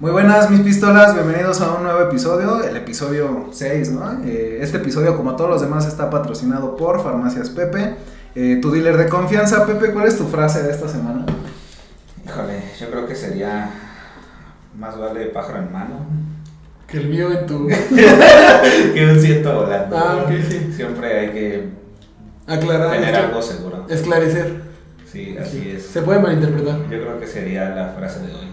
Muy buenas mis pistolas, bienvenidos a un nuevo episodio, el episodio 6, ¿no? Eh, este episodio como todos los demás está patrocinado por Farmacias Pepe, eh, tu dealer de confianza. Pepe, ¿cuál es tu frase de esta semana? Híjole, yo creo que sería más vale pájaro en mano Que el mío en tu. que un ciento volando. Ah, ok, sí. Siempre hay que Aclarar. tener algo seguro. Esclarecer. Sí, así es. Se puede malinterpretar. Yo creo que sería la frase de hoy.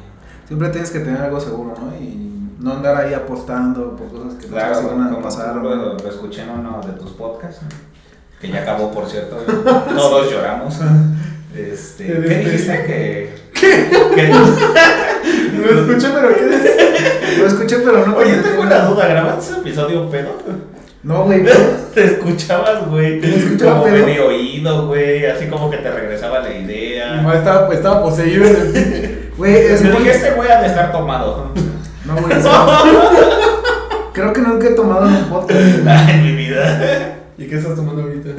Siempre tienes que tener algo seguro, ¿no? Y no andar ahí apostando por cosas que Claro, no van a pasar lo, escuché en uno de tus podcasts, que ya acabó, por cierto. Todos lloramos. Este, ¿Qué dijiste? Que, que Lo escuché, pero ¿qué es? Lo escuché, pero no Oye, tengo una duda. ¿Grabaste ese episodio pedo? No, güey. Te escuchabas, güey. ¿Te escuchaba como medio oído, güey. Así como que te regresaba la idea. No, estaba, estaba poseído. Güey, es Yo muy... dije, este güey ha de estar tomado. No, güey, Creo que nunca he tomado en un podcast en mi vida. ¿Y qué estás tomando ahorita?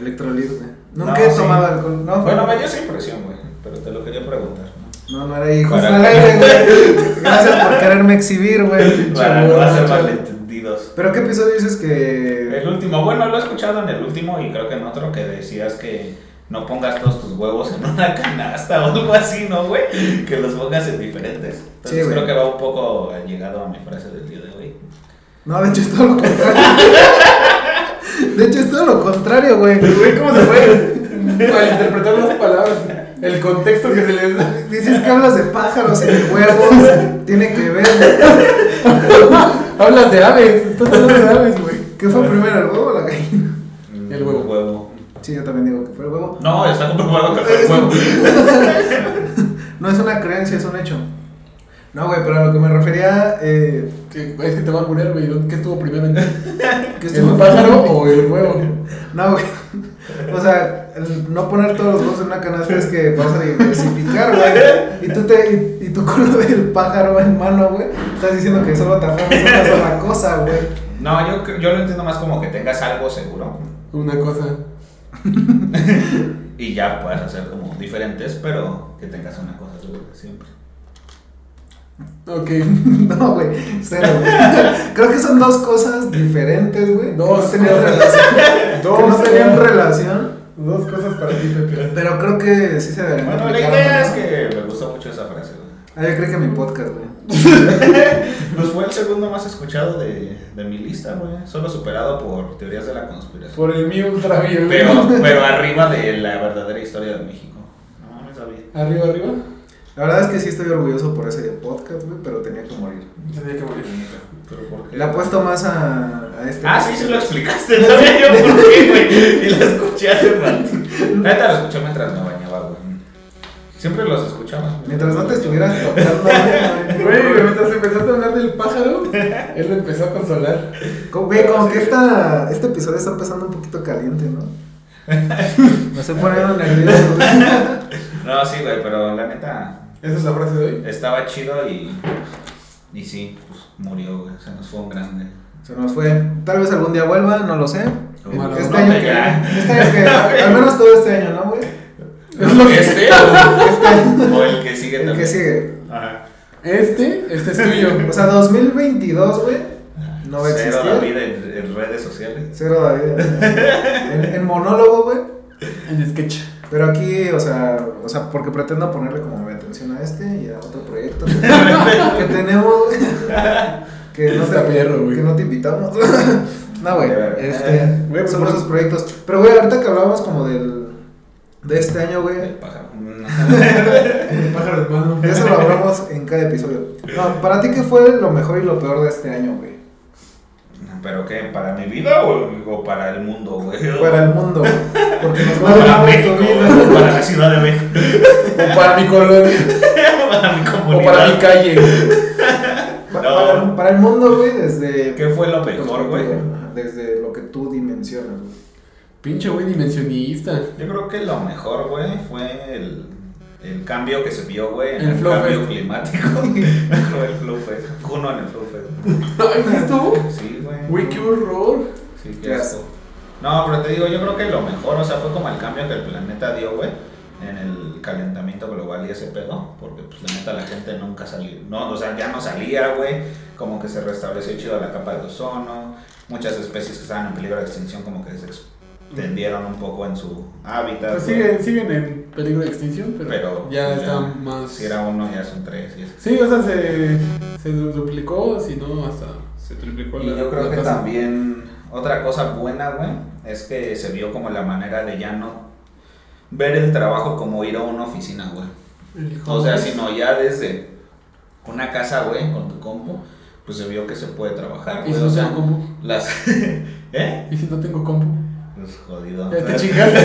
electrolit, güey. Nunca No, he sí. tomado alcohol. No, Bueno, me dio esa impresión, güey. Pero te lo quería preguntar. ¿no? No, no era Para- güey. Gracias por quererme exhibir, güey. Para no hacer malentendidos. Pero qué episodio dices que. El último, bueno, lo he escuchado en el último y creo que en otro que decías que no pongas todos tus huevos en una canasta o algo así, ¿no, güey? Que los pongas en diferentes. Entonces Sí, creo que va un poco llegado a mi frase del día de hoy. No, de hecho es todo lo contrario. De hecho es todo lo contrario, güey. Güey, ¿cómo se puede malinterpretar las palabras? El contexto que se les da. Dices que hablas de pájaros y de huevos. Tiene que ver. Hablas de aves. Estás hablando de aves, güey. ¿Qué fue primero, el huevo o la gallina? El huevo. Sí, yo también digo que fue el huevo. No, está comprobado que fue el huevo. No es una creencia, es un hecho. No, güey, pero a lo que me refería. Eh, Que- Es que te va a poner, güey. ¿Qué estuvo primero? ¿El que estuvo- pájaro o el huevo? No, güey. O sea, el no poner todos los huevos en una canasta es que vas a diversificar, güey. Y tú, te, y, y tú con lo del pájaro en mano, güey, estás diciendo que solo te aferras a una sola cosa, güey. No, yo, yo lo entiendo más como que tengas algo seguro Una cosa. y ya puedas hacer como diferentes, pero que tengas una cosa segura siempre. Ok. No, güey, cero. Creo que son dos cosas diferentes, güey. Dos que no tenían relación. Dos que no tenían relación. Dos cosas para ti, Pepe. Pero creo que sí se deberían Bueno, la idea ¿no? es que me gustó mucho esa frase, güey. Ah, yo creo que mi podcast, güey. Pues fue el segundo más escuchado de, de mi lista, güey. Solo superado por teorías de la conspiración. Por el mío ultravioleta. Pero, pero arriba de la verdadera historia de México. No, no sabía. Arriba, arriba. La verdad es que sí estoy orgulloso por ese podcast, güey, pero tenía que morir. Tenía que morir. ¿Pero por qué? Le apuesto más a, a este. Ah, sí, sí lo explicaste. No sabía yo por qué, güey. Y lo escuché hace rato. Neta, lo escuché mientras bañaba, güey. Siempre los escuchaba. Mientras no te estuvieras tocando, güey. Mientras empezaste a hablar del pájaro, él lo empezó a consolar. Como, güey, como que esta, este episodio está empezando un poquito caliente, ¿no? Me estoy poniendo nervioso. No, sí, güey, pero la neta Esa es la frase de hoy. estaba chido y. Y sí, pues murió, güey. Se nos fue un grande. Se nos fue. Tal vez algún día vuelva, no lo sé. Maradona Este año que, este año que, al menos todo este año, ¿no, güey? Es lo que- ¿Este o, o el que sigue El que sigue. Ajá. Este, este es tuyo. O sea, 2022, güey. No va a Cero existir. David en, en redes sociales. Cero David. En, en monólogo, güey. En sketch. Pero aquí, o sea, o sea, porque pretendo ponerle como mi atención a este y a otro proyecto que, que tenemos, güey. Que no, Está te, perro, güey. que no te invitamos. no, güey. Este, Güey, pues, son por- esos proyectos. Pero, güey, ahorita que hablábamos como del. De este año, El güey. pájaro. El pájaro hermano. Eso lo hablamos en cada episodio. No, para ti, ¿qué fue lo mejor y lo peor de este año, güey? ¿Pero qué? ¿Para mi vida o, o para el mundo, güey? Para el mundo, güey. Porque nos va a para México, o para la Ciudad de México, O para mi colonia. para mi O comunidad. para mi calle. No. Para, para el mundo, güey, desde. ¿Qué fue lo mejor, güey? Desde lo que tú dimensionas, güey. Pinche güey dimensionista. Yo creo que lo mejor, güey, fue el, el cambio que se vio, güey, en El cambio Fest. climático. El Flow Fest. Uno en el Flow Fest. Ay, ¿sí estuvo? Sí, güey. Güey, qué horror. Sí, qué asco. No, pero te digo, yo creo que lo mejor, o sea, fue como el cambio que el planeta dio, güey. en el calentamiento global y ese pedo, porque pues la neta la gente nunca salió, no, o sea, ya no salía, güey, como que se restableció chido la capa de ozono, muchas especies que estaban en peligro de extinción como que se extendieron un poco en su hábitat. Pues siguen, siguen en peligro de extinción, pero, Pero ya pues, están más. Si era uno, ya son tres. Y. Sí, o sea, se, se duplicó, si no, hasta se triplicó Y la yo creo la que también otra cosa buena, güey, es que se vio como la manera de ya no ver el trabajo como ir a una oficina, güey. O sea, sino ya desde una casa, güey, con tu compu, pues se vio que se puede trabajar, ¿Y si O no sea, tengo compu? las... ¿Eh? ¿Y si no tengo compu? Pues jodido. Ya te chingaste.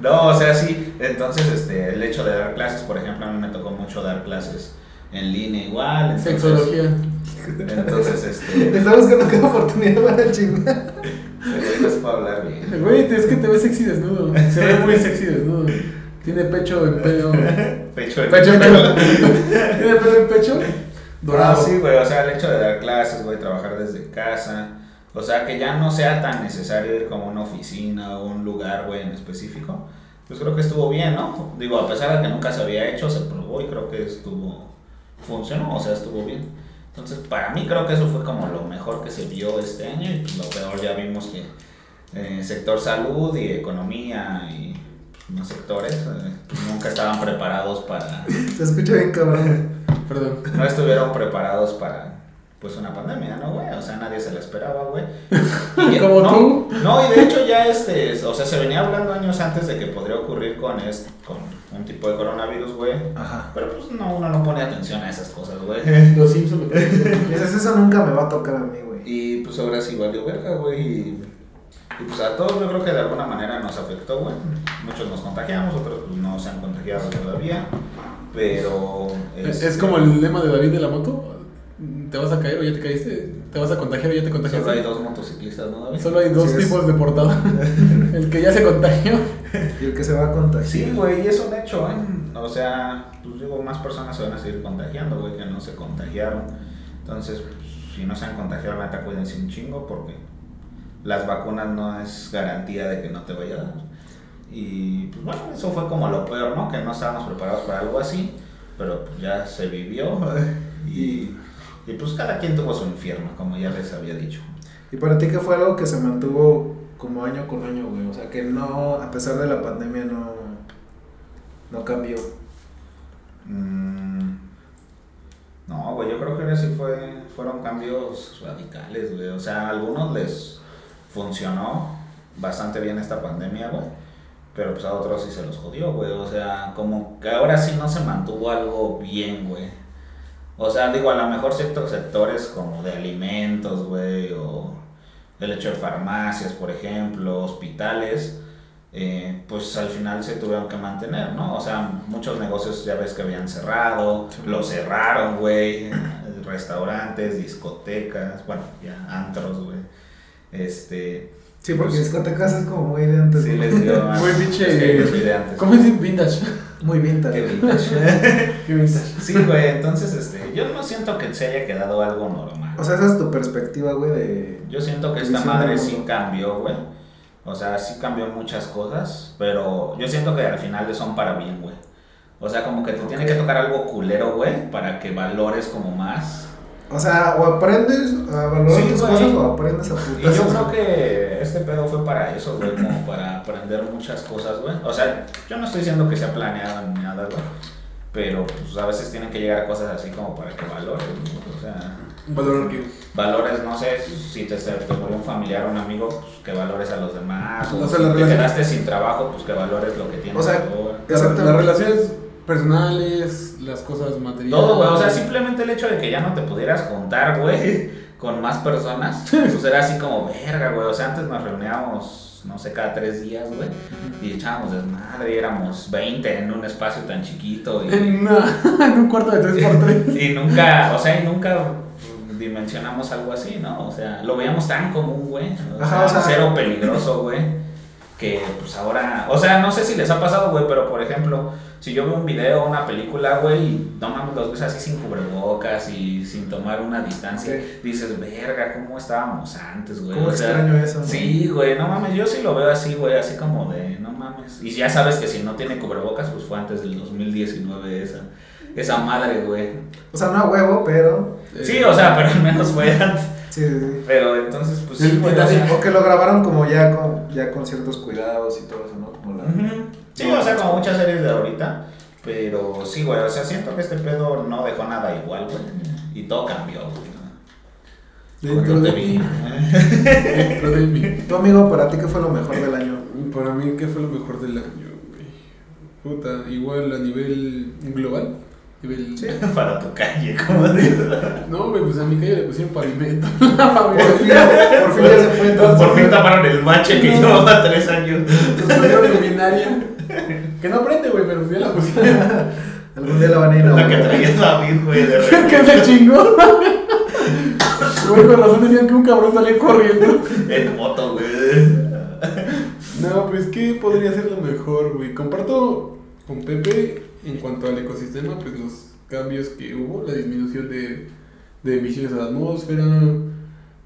No, o sea, sí. Entonces, este, el hecho de dar clases, por ejemplo, a mí me tocó mucho dar clases en línea igual. Entonces, Sexología. Entonces, este, Está buscando cada oportunidad para chingar. se no se puede hablar bien. Güey, es que te ves sexy desnudo. Se ve muy sexy desnudo. Tiene pecho en pelo. Pecho de Pecho en pelo. Tiene pelo en pecho. Dorado. Ah, sí, güey, o sea, el hecho de dar clases, güey, trabajar desde casa, o sea, que ya no sea tan necesario ir como a una oficina o un lugar, güey, en específico, pues creo que estuvo bien, ¿no? Digo, a pesar de que nunca se había hecho, se probó y creo que estuvo, funcionó, o sea, estuvo bien. Entonces, para mí creo que eso fue como lo mejor que se vio este año y pues lo peor ya vimos que eh, sector salud y economía y más sectores eh, nunca estaban preparados para Se escucha bien cabrón. Perdón. no estuvieron preparados para pues una pandemia, ¿no, güey? O sea, nadie se la esperaba, güey. ¿Como no, tú? No, y de hecho ya este, o sea, se venía hablando años antes de que podría ocurrir con este, con un tipo de coronavirus, güey. Ajá. Pero pues no, uno no pone atención a esas cosas, güey. Los Simpsons dices, eso nunca me va a tocar a mí, güey. Y pues ahora sí valió verga, güey. Y, y, pues a todos yo creo que de alguna manera nos afectó, güey. Muchos nos contagiamos, otros pues no se han contagiado todavía. Pero... Es, este, es como el lema de David de la moto. ¿Te vas a caer o ya te caíste? ¿Te vas a contagiar o ya te contagiaste? Solo hay dos motociclistas, ¿no, David? Solo hay dos Sí, es. tipos de portada. el que ya se contagió. Y el que se va a contagiar. Sí, güey, y es un hecho, ¿eh? O sea, pues digo, más personas se van a seguir contagiando, güey, que no se contagiaron. Entonces, pues, si no se han contagiado, la neta, cuídense un chingo porque las vacunas no es garantía de que no te vaya a dar. Y pues bueno, eso fue como lo peor, ¿no? Que no estábamos preparados para algo así, pero pues ya se vivió y, y pues cada quien tuvo su infierno, como ya les había dicho. ¿Y para ti qué fue algo que se mantuvo como año con año, güey? O sea, que no, a pesar de la pandemia, no, no cambió. Mm, No, güey, yo creo que ahora sí fue, fueron cambios radicales, güey. O sea, a algunos les funcionó bastante bien esta pandemia, güey. Pero pues a otros sí se los jodió, güey. O sea, como que ahora sí no se mantuvo algo bien, güey. O sea, digo, a lo mejor ciertos sectores como de alimentos, güey, o el hecho de farmacias, por ejemplo, hospitales, eh, pues al final se tuvieron que mantener, ¿no? O sea, muchos negocios ya ves que habían cerrado, Sí. lo cerraron, güey, restaurantes, discotecas, bueno, ya antros, güey. Este, Sí, porque Pues- discotecas es como muy de antes. sí ¿no? les dio Muy pinche- es que. ¿Cómo es vintage? Muy vintage. Qué vintage. ¿Qué vintage? Sí, güey, entonces este, yo no siento que se haya quedado algo normal. O sea, esa es tu perspectiva, güey, de... Yo siento que esta madre sí cambió, güey. O sea, sí cambió muchas cosas, pero yo siento que al final son para bien, güey. O sea, como que te tiene que tocar algo culero, güey, para que valores como más. O sea, o aprendes a valorar Sí, tus güey. cosas o aprendes a Y yo creo que este pedo fue para eso, güey, como para aprender muchas cosas, güey. O sea, yo no estoy diciendo que sea planeado ni nada, güey. Pero pues a veces tienen que llegar a cosas así como para que valores. O sea, Valorar que. valores, no sé, si te, te murió un familiar o un amigo, pues que valores a los demás. O O sea, si te quedaste sin trabajo, pues que valores lo que tienes O sea, las relaciones personales, las cosas materiales. Todo, güey. O sea, simplemente el hecho de que ya no te pudieras juntar, güey, con más personas, pues era así como verga, güey. O sea, antes nos reuníamos, no sé, cada tres días, güey, y echábamos desmadre, éramos 20 en un espacio tan chiquito. Y, En, una- en un cuarto de 3x3. y nunca, o sea, y nunca dimensionamos algo así, ¿no? O sea, lo veíamos tan común, güey. O, Ajá, sea, o sea- cero peligroso, güey. Que pues ahora, o sea, no sé si les ha pasado, güey, pero por ejemplo, si yo veo un video o una película, güey, y no mames, los ves así sin cubrebocas y sin tomar una distancia, dices, verga, ¿cómo estábamos antes, güey? ¿Cómo O sea, extraño eso? no? Sí, güey, no mames, yo sí lo veo así, güey, así como de, no mames. Y ya sabes que si no tiene cubrebocas, pues fue antes del 2019 esa, esa madre, güey. O sea, no a huevo, pero. Sí, o sea, pero al menos fue antes. Sí, sí, sí. Pero entonces, pues sí, güey, o sea, O que lo grabaron como ya con, ya con ciertos cuidados y todo eso, ¿no? Como la. Sí, o sea, como muchas series de ahorita. Pero sí, güey, o sea, siento que este pedo no dejó nada igual, güey. Y todo cambió, güey. Dentro de mí. Dentro de mí. Tu amigo, para ti, ¿qué fue lo mejor del año? Para mí, ¿qué fue lo mejor del año, güey? Puta, igual a nivel global. Sí. Para tu calle, como dices. No, güey, pues a mi calle le pusieron pavimento. Por fin, por fin ya se fue entonces. Por fin taparon el bache que No. llevaba tres años. Nos pusieron luminaria. Que no prende, güey, pero ya la pusieron. Algún día la van a ir a La que inaugurar. traía David, güey, de que se chingó. Güey, con razón decían que un cabrón salía corriendo. En moto, güey. No, pues, ¿qué podría ser lo mejor, güey? Comparto con Pepe en cuanto al ecosistema, pues los cambios que hubo, la disminución de, de emisiones a la atmósfera.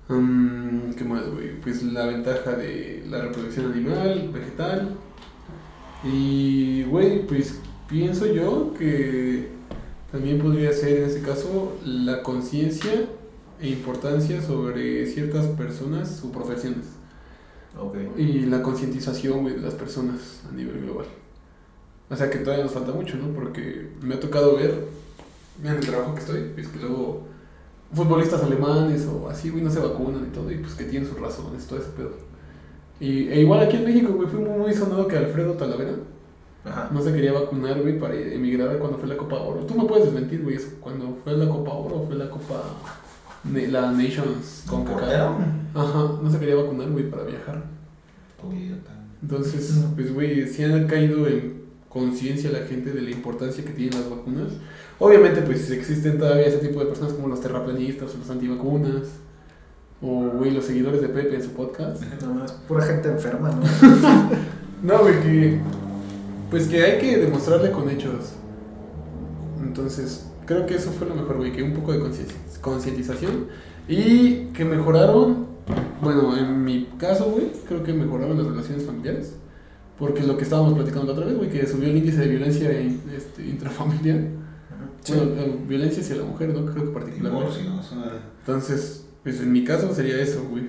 mm, ¿Qué más, güey? Pues la ventaja de la reproducción animal, vegetal. Y, güey, pues pienso yo que también podría ser en este caso la conciencia e importancia sobre ciertas personas o profesiones. Y la concientización, de las personas a nivel global. O sea que todavía nos falta mucho, ¿no? Porque me ha tocado ver, en el trabajo que estoy, es que luego futbolistas alemanes o así, güey, no se vacunan y todo, y pues que tienen sus razones, todo ese pedo. Y, e igual aquí en México, güey, fue muy, muy sonado que Alfredo Talavera Ajá. no se quería vacunar, güey, para emigrar cuando fue la Copa Oro. Tú me puedes desmentir, güey, eso, cuando fue la Copa Oro fue la Copa, la Nations ¿Con portero? Ajá, no se quería vacunar, güey, para viajar. Entonces, pues, güey, sí han caído en conciencia la gente de la importancia que tienen las vacunas. Obviamente, pues, existen todavía ese tipo de personas como los terraplanistas o los antivacunas. O, güey, los seguidores de Pepe en su podcast. Nada más, pura gente enferma, ¿no? No, güey, que... Pues que hay que demostrarle con hechos. Entonces, creo que eso fue lo mejor, güey, que un poco de concienti- concientización. Y que mejoraron, bueno, en mi caso, güey, creo que mejoraron las relaciones familiares. Porque es lo que estábamos platicando la otra vez, güey, que subió el índice de violencia este, intrafamiliar. Sí. Bueno, eh, violencia hacia la mujer, ¿no? Creo que particularmente. Divorcios. Entonces, pues en mi caso sería eso, güey.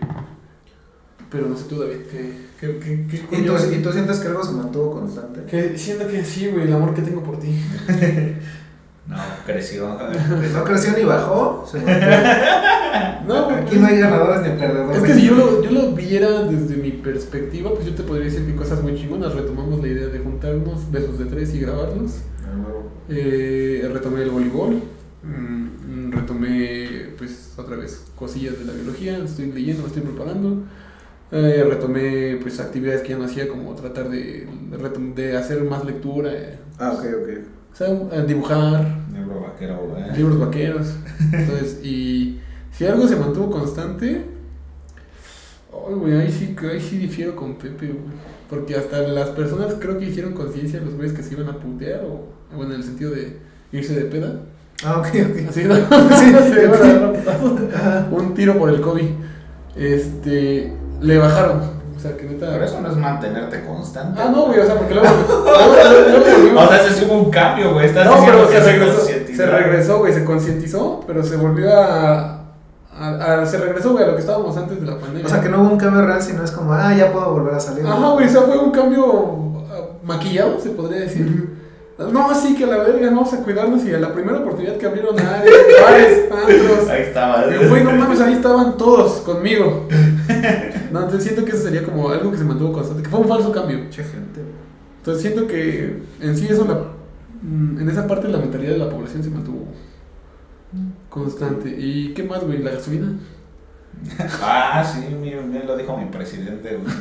Pero no sé tú, David, ¿qué, qué, qué, qué ¿Y tú, coño- ¿Y tú sientes que algo se mantuvo constante? que siento que sí, güey, el amor que tengo por ti. No, creció. No creció ni bajó. se. No, Aquí no hay ganadores ni perdedores. Es que si yo lo, yo lo viera desde mi perspectiva, pues yo te podría decir que cosas muy chingonas. Retomamos la idea de juntarnos, besos de tres y grabarlos. Ah. Eh, retomé el voleibol. mm, retomé, pues, otra vez, cosillas de la biología. Estoy leyendo, me estoy preparando. Eh, retomé, pues, actividades que ya no hacía, como tratar de, de, retom- de hacer más lectura. eh, Ah, ok, ok. O sea, dibujar, Negro vaquero, libros vaqueros. Entonces, y si algo se mantuvo constante, ay, güey, ahí sí, ahí sí difiero con Pepe, güey. Porque hasta las personas creo que hicieron conciencia, los güeyes que se iban a putear, o bueno, en el sentido de irse de peda. Ah, ok, ok. Así, ¿no? Sí, se iban a sí. dar putazos. Un tiro por el COVID. Este, le bajaron. O sea, que neta. Pero eso no es mantenerte constante. Ah, no, güey, o sea, porque luego. luego, luego- luego volvimos- O sea, sí hubo un cambio, güey. Estás no, diciendo pero que se regresó, concientizó. se regresó, güey, se concientizó, pero se volvió a, a- a- Se regresó, güey, a lo que estábamos antes de la pandemia. O sea, que no hubo un cambio real, sino es como, ah, ya puedo volver a salir. Ajá, güey, o sea, fue un cambio ah, maquillado, se podría decir. No, sí, que a la verga, vamos a cuidarnos y a la primera oportunidad que abrieron áreas, bares, antros. Ahí estaba. Y, Güey, no mames, ahí estaban todos conmigo. No, entonces siento que eso sería como algo que se mantuvo constante, que fue un falso cambio. Mucha gente. Entonces siento que en sí eso, la, mm, en esa parte la mentalidad de la población se mantuvo constante. ¿Y qué más, güey? ¿La gasolina? Ah, sí, bien, bien lo dijo mi presidente, güey.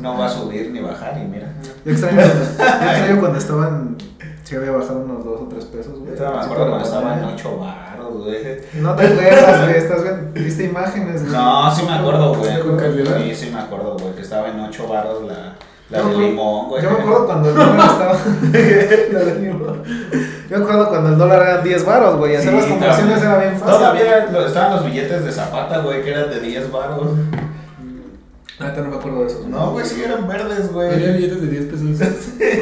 No va a subir ni bajar y mira. Yo extraño, yo extraño cuando estaban, sí había bajado unos 2 o 3 pesos, güey. Yo me acuerdo cuando estaba en pandemia. 8 baros, güey. No te acuerdas, güey, estás viendo, viste imágenes, güey. No, sí me acuerdo, güey. ¿Con calidad? Sí, sí me acuerdo, güey, que estaba en 8 baros la, La de limón, güey. Yo me acuerdo cuando el dólar estaba. La de limón. Yo me acuerdo cuando el dólar era 10 baros, güey. y Hacer Sí, las conversiones era bien fácil. Todavía lo- estaban los billetes de Zapata, güey, que eran de 10 baros. Ahorita no me acuerdo de eso. No, güey, sí eran verdes, Había güey. billetes de 10 pesos.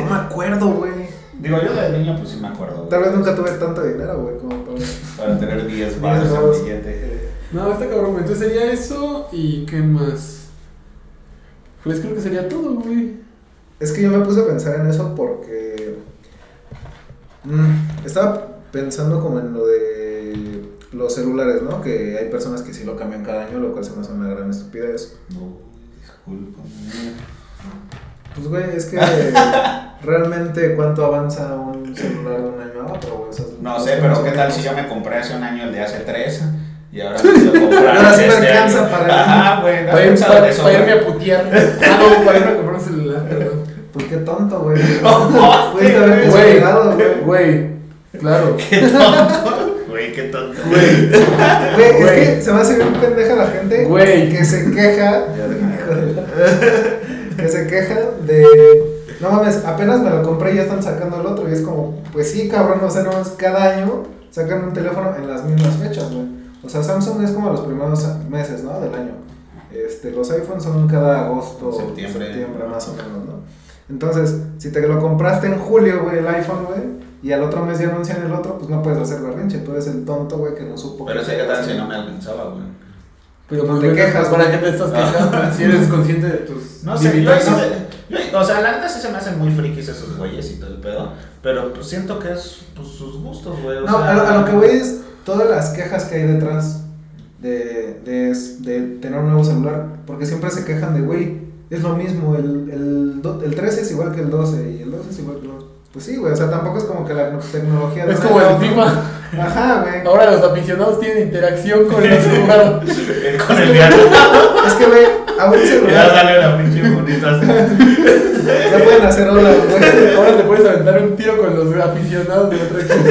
No me acuerdo, güey. Digo, yo de niño, pues sí me acuerdo. Tal vez nunca tuve tanto dinero, güey, como para. Para tener 10 baros en billete. No, está cabrón, güey. Entonces sería eso y qué más. Pues creo que sería todo, güey. Es que yo me puse a pensar en eso porque. mm, estaba pensando como en lo de los celulares, ¿no? Que hay personas que sí lo cambian cada año, lo cual se me hace una gran estupidez. No, discúlpame. Pues, güey, es que realmente cuánto avanza un celular de un año a otro, güey. No sé, pero ¿qué tal si yo me compré hace un año el de hace 3? Y ahora me quiero comprar Ahora sí de me este alcanza para- Ajá, güey. ¿no has Para, irme a putear. Ah, no, para irme a comprar un celular, perdón. Pues qué tonto, güey. No, Pudiste haberte Güey, esperado, güey. güey, claro. Qué tonto. Güey, qué tonto. Güey, Güey, es que se me hace bien pendeja la gente Güey. que se queja. Ya que se queja de. No mames, apenas me lo compré y ya están sacando el otro. Y es como, pues sí, cabrón, o sea, no es cada año sacan un teléfono en las mismas fechas, güey. O sea, Samsung es como los primeros meses, ¿no? Del año. Este, los iPhones son cada agosto, Septiembre. septiembre más o menos, ¿no? Entonces, si te lo compraste en julio, güey, el iPhone, güey, y al otro mes ya anuncian el otro, pues no puedes hacer berrinche. Tú eres el tonto, güey, que no supo. Pero que ese qué tal si no me alcanzaba, güey. Pero No pues te güey, quejas, ¿Para qué te estás quejando? Si eres consciente de tus No sé, yo, yo- yo- o sea, la neta sí se me hacen muy frikis esos güeyes y todo el pedo. Pero pues siento que es pues, sus gustos, güey. No, sea, a, lo, a lo que voy es todas las quejas que hay detrás de, de, de tener un nuevo celular. Porque siempre se quejan de, güey, es lo mismo, el, el, do- el 13 es igual que el 12 y el 12 es igual que el 11. Pues sí, güey, o sea, tampoco es como que la tecnología... de Es como el FIFA. Ajá, güey. Ahora los aficionados tienen interacción con los jugadores. Con el diario. Es que, güey, a un Ya celular sale la pinche bonita. ya pueden hacer hola, güey. Ahora te puedes aventar un tiro con los aficionados de otro equipo.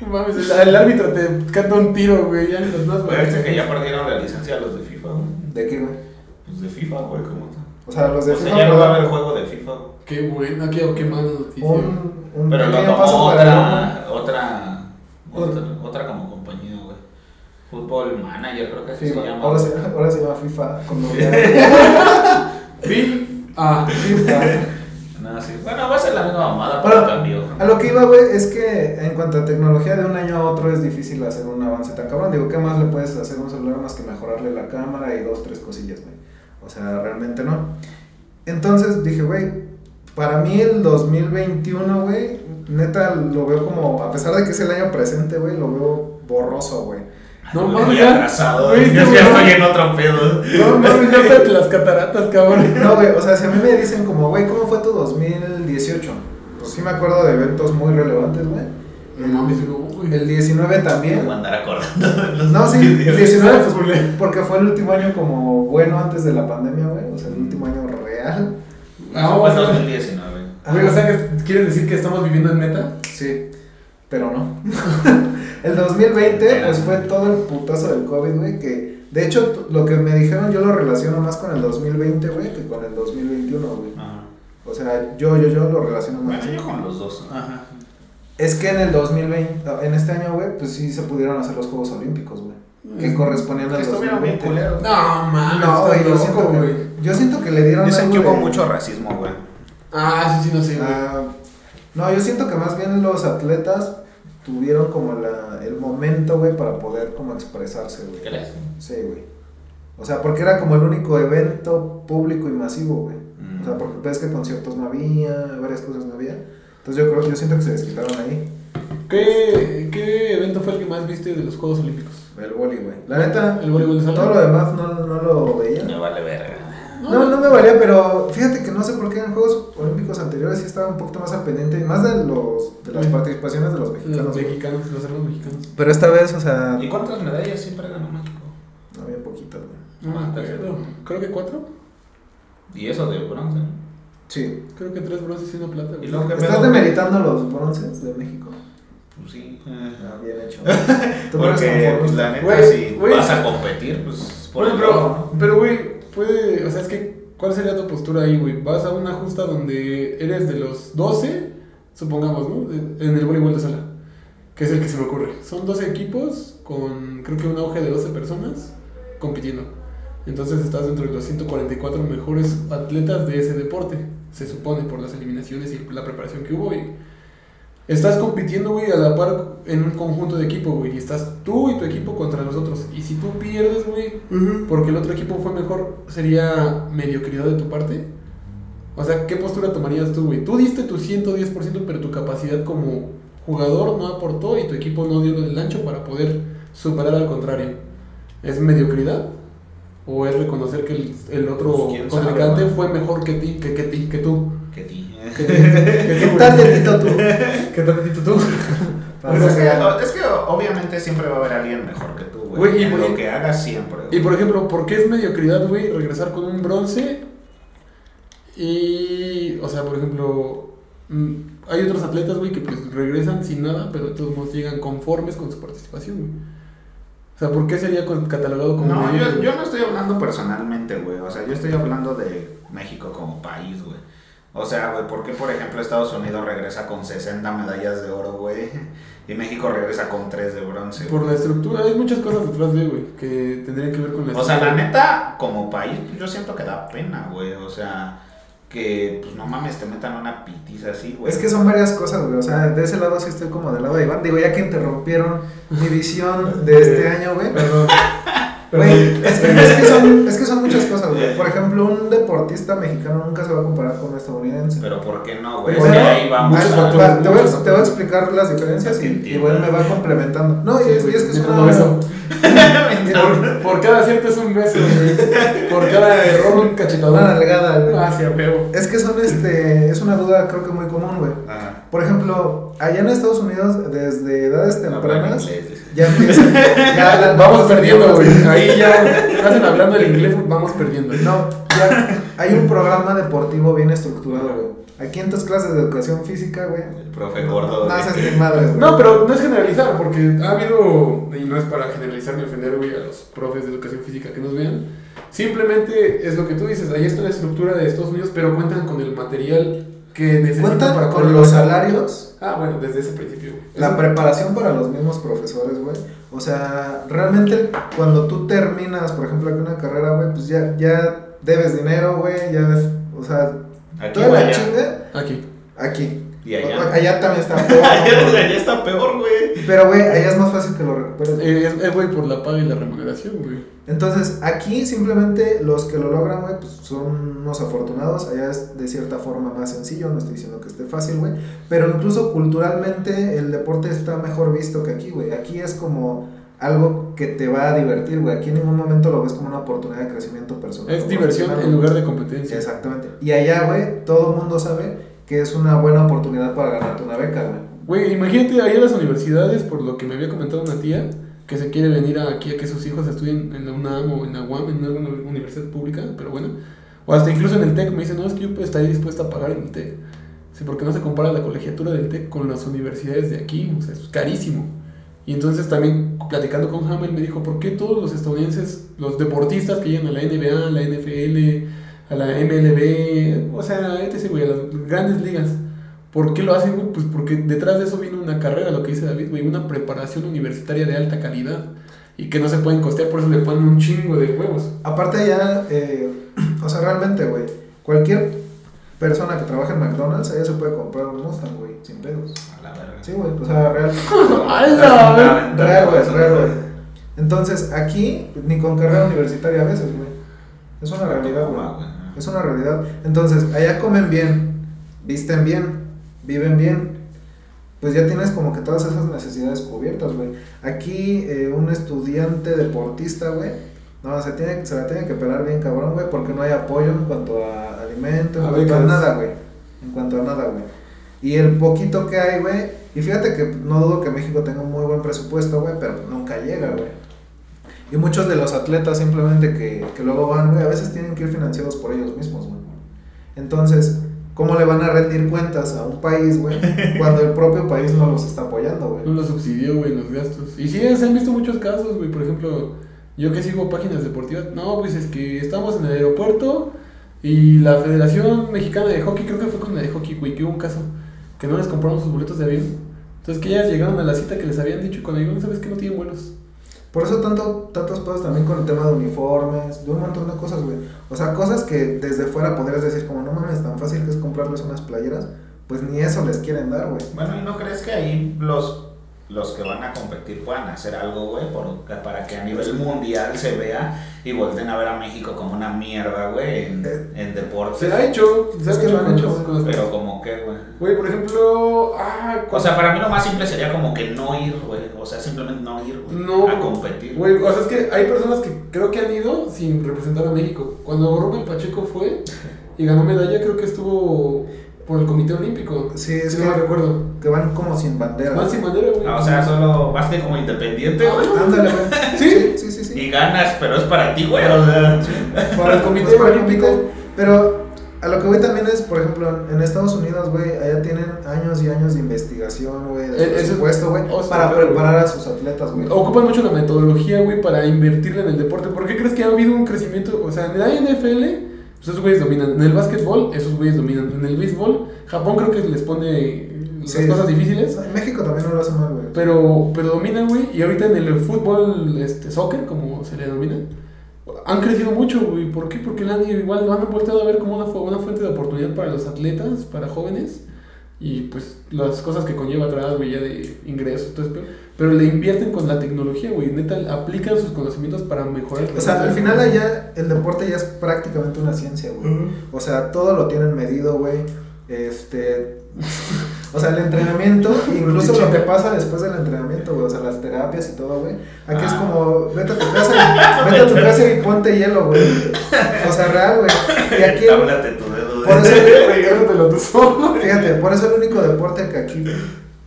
No Mames, el, el árbitro te canta un tiro, güey. Ya en los más Güey, que ya perdieron la licencia los de FIFA, güey. ¿De qué, güey? Pues de FIFA, güey, ¿cómo está? O sea, los de O sea, FIFA, ya no va a haber juego de FIFA, güey. Qué bueno, qué, qué mala noticia. un, un Pero lo tomó otra, otra, otra, Otra. como compañía, güey. Fútbol Manager, creo que así FIFA. se llama. Ahora se, ahora se llama FIFA. Con doble Fin. Ah. FIFA. No, sí. Bueno, va a ser la misma mamada, pero cambio. A lo que iba, güey, es que en cuanto a tecnología de un año a otro es difícil hacer un avance tan cabrón. Digo, ¿qué más le puedes hacer a un celular más que mejorarle la cámara y dos, tres cosillas, güey? O sea, realmente no. Entonces dije, güey, para mí el 2021, güey, neta lo veo como, a pesar de que es el año presente, güey, lo veo borroso, güey. No mames, ya. atrasado. Güey, Yo ya estoy en otro pedo. No mames, ya las cataratas, cabrón. No, güey, o sea, si a mí me dicen como, güey, ¿cómo fue tu 2018? Pues sí me acuerdo de eventos muy relevantes, güey. No mames, no, güey. El 19 Me también. a andar acordando No, sí, videos. 19 pues, porque fue el último año como bueno antes de la pandemia, güey. O sea, el último año real. No, fue en 2019. Güey, o sea, que ¿quieres decir que estamos viviendo en meta? Sí, pero no. el 2020, pues fue todo el putazo del COVID, güey. Que de hecho, lo que me dijeron, yo lo relaciono más con el 2020, güey, que con el 2021, güey. Ajá. O sea, yo, yo, yo lo relaciono más. Bueno, yo con los dos. Ajá. Es que en el 2020, ah, en este año, güey, pues sí se pudieron hacer los Juegos Olímpicos, güey. Que correspondían al Que estuvieron bien 2020. culeros. No mames, No, güey, yo siento, que, yo siento que le dieron Dicen que hubo de- mucho racismo, güey. Ah, sí, sí, no sé, güey. Ah, no, yo siento que más bien los atletas tuvieron como la, el momento, güey, para poder como expresarse, güey. ¿Qué le Sí, güey. O sea, porque era como el único evento público y masivo, güey. Mm. O sea, porque ves que conciertos no había, varias cosas no había. Entonces yo creo, yo siento que se desquitaron ahí. ¿Qué, ¿Qué evento fue el que más viste de los Juegos Olímpicos? El boli, güey. La neta, ¿El sala? todo lo demás no, no lo veía. Me vale verga. No, no me valía, pero fíjate que no sé por qué en Juegos Olímpicos anteriores sí estaba un poquito más al pendiente, y más de los de las participaciones de los mexicanos. Los mexicanos, los hermanos mexicanos. Pero esta vez, o sea, ¿Y cuántas medallas siempre ganó México? no había poquitas, güey. No, Ah. Creo que cuatro. Y eso de bronce, ¿no? Sí. Creo que tres bronces y una plata. güey. Y luego que ¿Estás pedo? demeritando los bronces de México? Pues sí. Ah, bien hecho. Porque, pues la neta, si güey. vas a competir, pues por el pero, güey, puede, o sea, es que ¿cuál sería tu postura ahí, güey? Vas a una justa donde eres de los 12, supongamos, ¿no? En el voleibol de sala, que es el que se me ocurre. Son 12 equipos con, creo que un auge de 12 personas compitiendo. Entonces estás dentro de los 144 mejores atletas de ese deporte, se supone, por las eliminaciones y la preparación que hubo. Y estás compitiendo, güey, a la par en un conjunto de equipo, güey. Y estás tú y tu equipo contra los otros. Y si tú pierdes, güey, porque el otro equipo fue mejor, sería mediocridad de tu parte. O sea, ¿qué postura tomarías tú, güey? Tú diste tu 110%, pero tu capacidad como jugador no aportó y tu equipo no dio el ancho para poder superar al contrario. ¿Es mediocridad? ¿O es reconocer que el, el otro Pues, contrincante fue mejor que ti, que, que ti, que tú? ¿Qué tú, tal tú? ¿Qué tal, tú? Pues es, que, es que obviamente siempre va a haber alguien mejor que tú, güey. En lo que hagas siempre. Y por ejemplo, ¿por qué es mediocridad, güey, regresar con un bronce? Y, o sea, por ejemplo, mm, hay otros atletas, güey, que pues regresan sin nada, pero de todos modos llegan conformes con su participación, güey. O sea, ¿por qué sería catalogado como No, yo, yo no estoy hablando personalmente, güey. O sea, yo estoy hablando de México como país, güey. O sea, güey, ¿por qué, por ejemplo, Estados Unidos regresa con 60 medallas de oro, güey? Y México regresa con 3 de bronce. Por la estructura, hay muchas cosas detrás de, güey, que tendrían que ver con la O sea, la estructura. neta, como país, yo siento que da pena, güey. O sea, que, pues no mames, te metan una pitiza así, güey. Es que son varias cosas, güey. O sea, de ese lado sí estoy como del lado de Iván. Digo, ya que interrumpieron mi visión de este año, güey. Perdón. Güey, es, que, es que son, es que son muchas cosas, güey. Por ejemplo, un deportista mexicano nunca se va a comparar con un estadounidense. Pero ¿por qué no, güey? Porque ahí vamos ah, a- te, voy a, te voy a explicar las diferencias y, y bueno, me va complementando. No, y es, y es que es una... beso. Por, por cada acierto es un beso, güey. Por cada error un cachetadón. Una nalgada, güey. Ah, sí. Es que son, este, es una duda creo que muy común, güey. Ajá. Por ejemplo, allá en Estados Unidos, desde edades tempranas, ya empiezan... ya la- Vamos perdiendo, güey. Ahí ya hacen hablando el inglés, vamos perdiendo. No, ya hay un programa deportivo bien estructurado, güey. Aquí en tus clases de educación física, güey, El profe gordo. no haces ni madres, güey. No, pero no es generalizar, porque ha habido, y no es para generalizar ni ofender, güey, a los profes de educación física que nos vean. Simplemente es lo que tú dices, ahí está la estructura de Estados Unidos, pero cuentan con el material que necesitan Cuentan para con los salarios, Ah, bueno, desde ese principio. güey. la preparación para los mismos profesores, güey. O sea, realmente cuando tú terminas, por ejemplo, aquí una carrera, güey, pues ya, ya debes dinero, güey, ya, o sea, Aquí toda la chinga Aquí. aquí. Y allá. O- Allá también está peor, Allá, está peor, güey. Pero, güey, allá es más fácil que lo recuperes. güey. Eh, Es, es, güey, por la paga y la remuneración, güey. Entonces, aquí simplemente los que lo logran, güey, pues son unos afortunados. Allá es de cierta forma más sencillo, no estoy diciendo que esté fácil, güey. Pero incluso culturalmente el deporte está mejor visto que aquí, güey. Aquí es como algo que te va a divertir, güey. Aquí en ningún momento lo ves como una oportunidad de crecimiento personal. Es diversión en lugar de competencia. Exactamente. Y allá, güey, todo el mundo sabe que es una buena oportunidad para ganarte una beca, güey. Güey, imagínate ahí en las universidades, por lo que me había comentado una tía, que se quiere venir aquí a que sus hijos estudien en la UNAM o en la UAM, en alguna universidad pública, pero bueno. O hasta incluso en el TEC, me dice, no, es que yo estaría dispuesta a pagar en el TEC. Sí, porque no se compara la colegiatura del TEC con las universidades de aquí, o sea, es carísimo. Y entonces también platicando con Hamel me dijo, ¿por qué todos los estadounidenses, los deportistas que llegan a la NBA, a la NFL, a la MLB, o sea, etc., güey, a las grandes ligas, ¿por qué lo hacen, güey? Pues porque detrás de eso viene una carrera, lo que dice David, güey, una preparación universitaria de alta calidad y que no se pueden costear, por eso le ponen un chingo de huevos. Aparte allá, eh, o sea, realmente, güey, cualquier persona que trabaje en McDonald's, allá se puede comprar un Mustang, güey, sin pedos. A la verga. Sí, güey, o sea, real. ¡Hala! Real, güey, real, güey. Entonces, aquí, ni con carrera universitaria a veces, güey. Es una realidad, güey. Es una realidad. Entonces, allá comen bien, visten bien, viven bien. Pues ya tienes como que todas esas necesidades cubiertas, güey. Aquí, eh, un estudiante deportista, güey, no, se, tiene, se la tiene que pelar bien cabrón, güey, porque no hay apoyo en cuanto a alimentos, A en cuanto a nada, güey. En cuanto a nada, güey. Y el poquito que hay, güey, y fíjate que no dudo que México tenga un muy buen presupuesto, güey, pero nunca llega, güey. Y muchos de los atletas simplemente que, que luego van, güey, a veces tienen que ir financiados por ellos mismos, güey. Entonces, ¿cómo le van a rendir cuentas a un país, güey, cuando el propio país no los está apoyando, güey? No lo subsidió, güey, los gastos. Y sí, se han visto muchos casos, güey. Por ejemplo, yo que sigo páginas deportivas. No, pues es que estamos en el aeropuerto Y la Federación Mexicana de Hockey, creo que fue con la de hockey, güey, que hubo un caso que no les compraron sus boletos de avión. Entonces que ellas llegaron a la cita que les habían dicho y cuando llegaron, ¿sabes que no tienen vuelos? Por eso tanto, tantos pedos también con el tema de uniformes, de un montón de cosas, güey. O sea, cosas que desde fuera podrías decir como, no mames, tan fácil que es comprarles unas playeras, pues ni eso les quieren dar, güey. Bueno, ¿y no crees que ahí los, los que van a competir puedan hacer algo, güey, por- para que a nivel mundial se vea y volten a ver a México como una mierda, güey, en, en deporte? Se ha hecho, se Es ha que hecho lo han Pero como que, güey. Güey, por ejemplo, ah, O sea, para mí lo más simple sería como que no ir, güey. O sea, simplemente no ir, güey. No, a competir. Güey, o sea, es que hay personas que creo que han ido sin representar a México. Cuando Rubén Pacheco fue y ganó medalla, creo que estuvo por el Comité Olímpico. Sí, es que, no me recuerdo. que van como sin bandera. Van sin bandera, güey. Ah, o sea, solo vas de como independiente, güey. Ándale, güey. ¿Sí? sí, sí, sí. Y ganas, pero es para ti, güey. O sea, Para el Comité Pues para el Olímpico. Pero a lo que voy también es, por ejemplo, en Estados Unidos, güey, allá tienen años y años de investigación, güey, de Eh, presupuesto, güey, para claro, preparar a sus atletas, güey. Ocupan mucho la metodología, güey, para invertirle en el deporte. ¿Por qué crees que ha habido un crecimiento? O sea, en la NFL, pues esos güeyes dominan. En el básquetbol, esos güeyes dominan. En el béisbol, Japón creo que les pone las Sí. cosas difíciles. En México también no lo hace mal, güey. Pero, pero dominan, güey. Y ahorita en el fútbol, este, soccer, como se le denomina, han crecido mucho, güey. ¿Por qué? Porque la han, igual lo han volteado a ver como una, una fuente de oportunidad para los atletas, para jóvenes. Y pues las cosas que conlleva atrás, güey, ya de ingresos, todo eso. Pero le invierten con la tecnología, güey. Neta, aplican sus conocimientos para mejorar. el O sea, al final allá el deporte ya es prácticamente una ciencia, güey. O sea, todo lo tienen medido, güey. Este. O sea, el entrenamiento, incluso lo que pasa después del entrenamiento, güey. O sea, las terapias y todo, güey. Aquí es Ah. como, vete a tu casa y, vete a tu casa y ponte hielo, güey. O sea, real, güey. Y aquí, Por eso, Regálatelo tú solo. fíjate, por eso el único deporte que aquí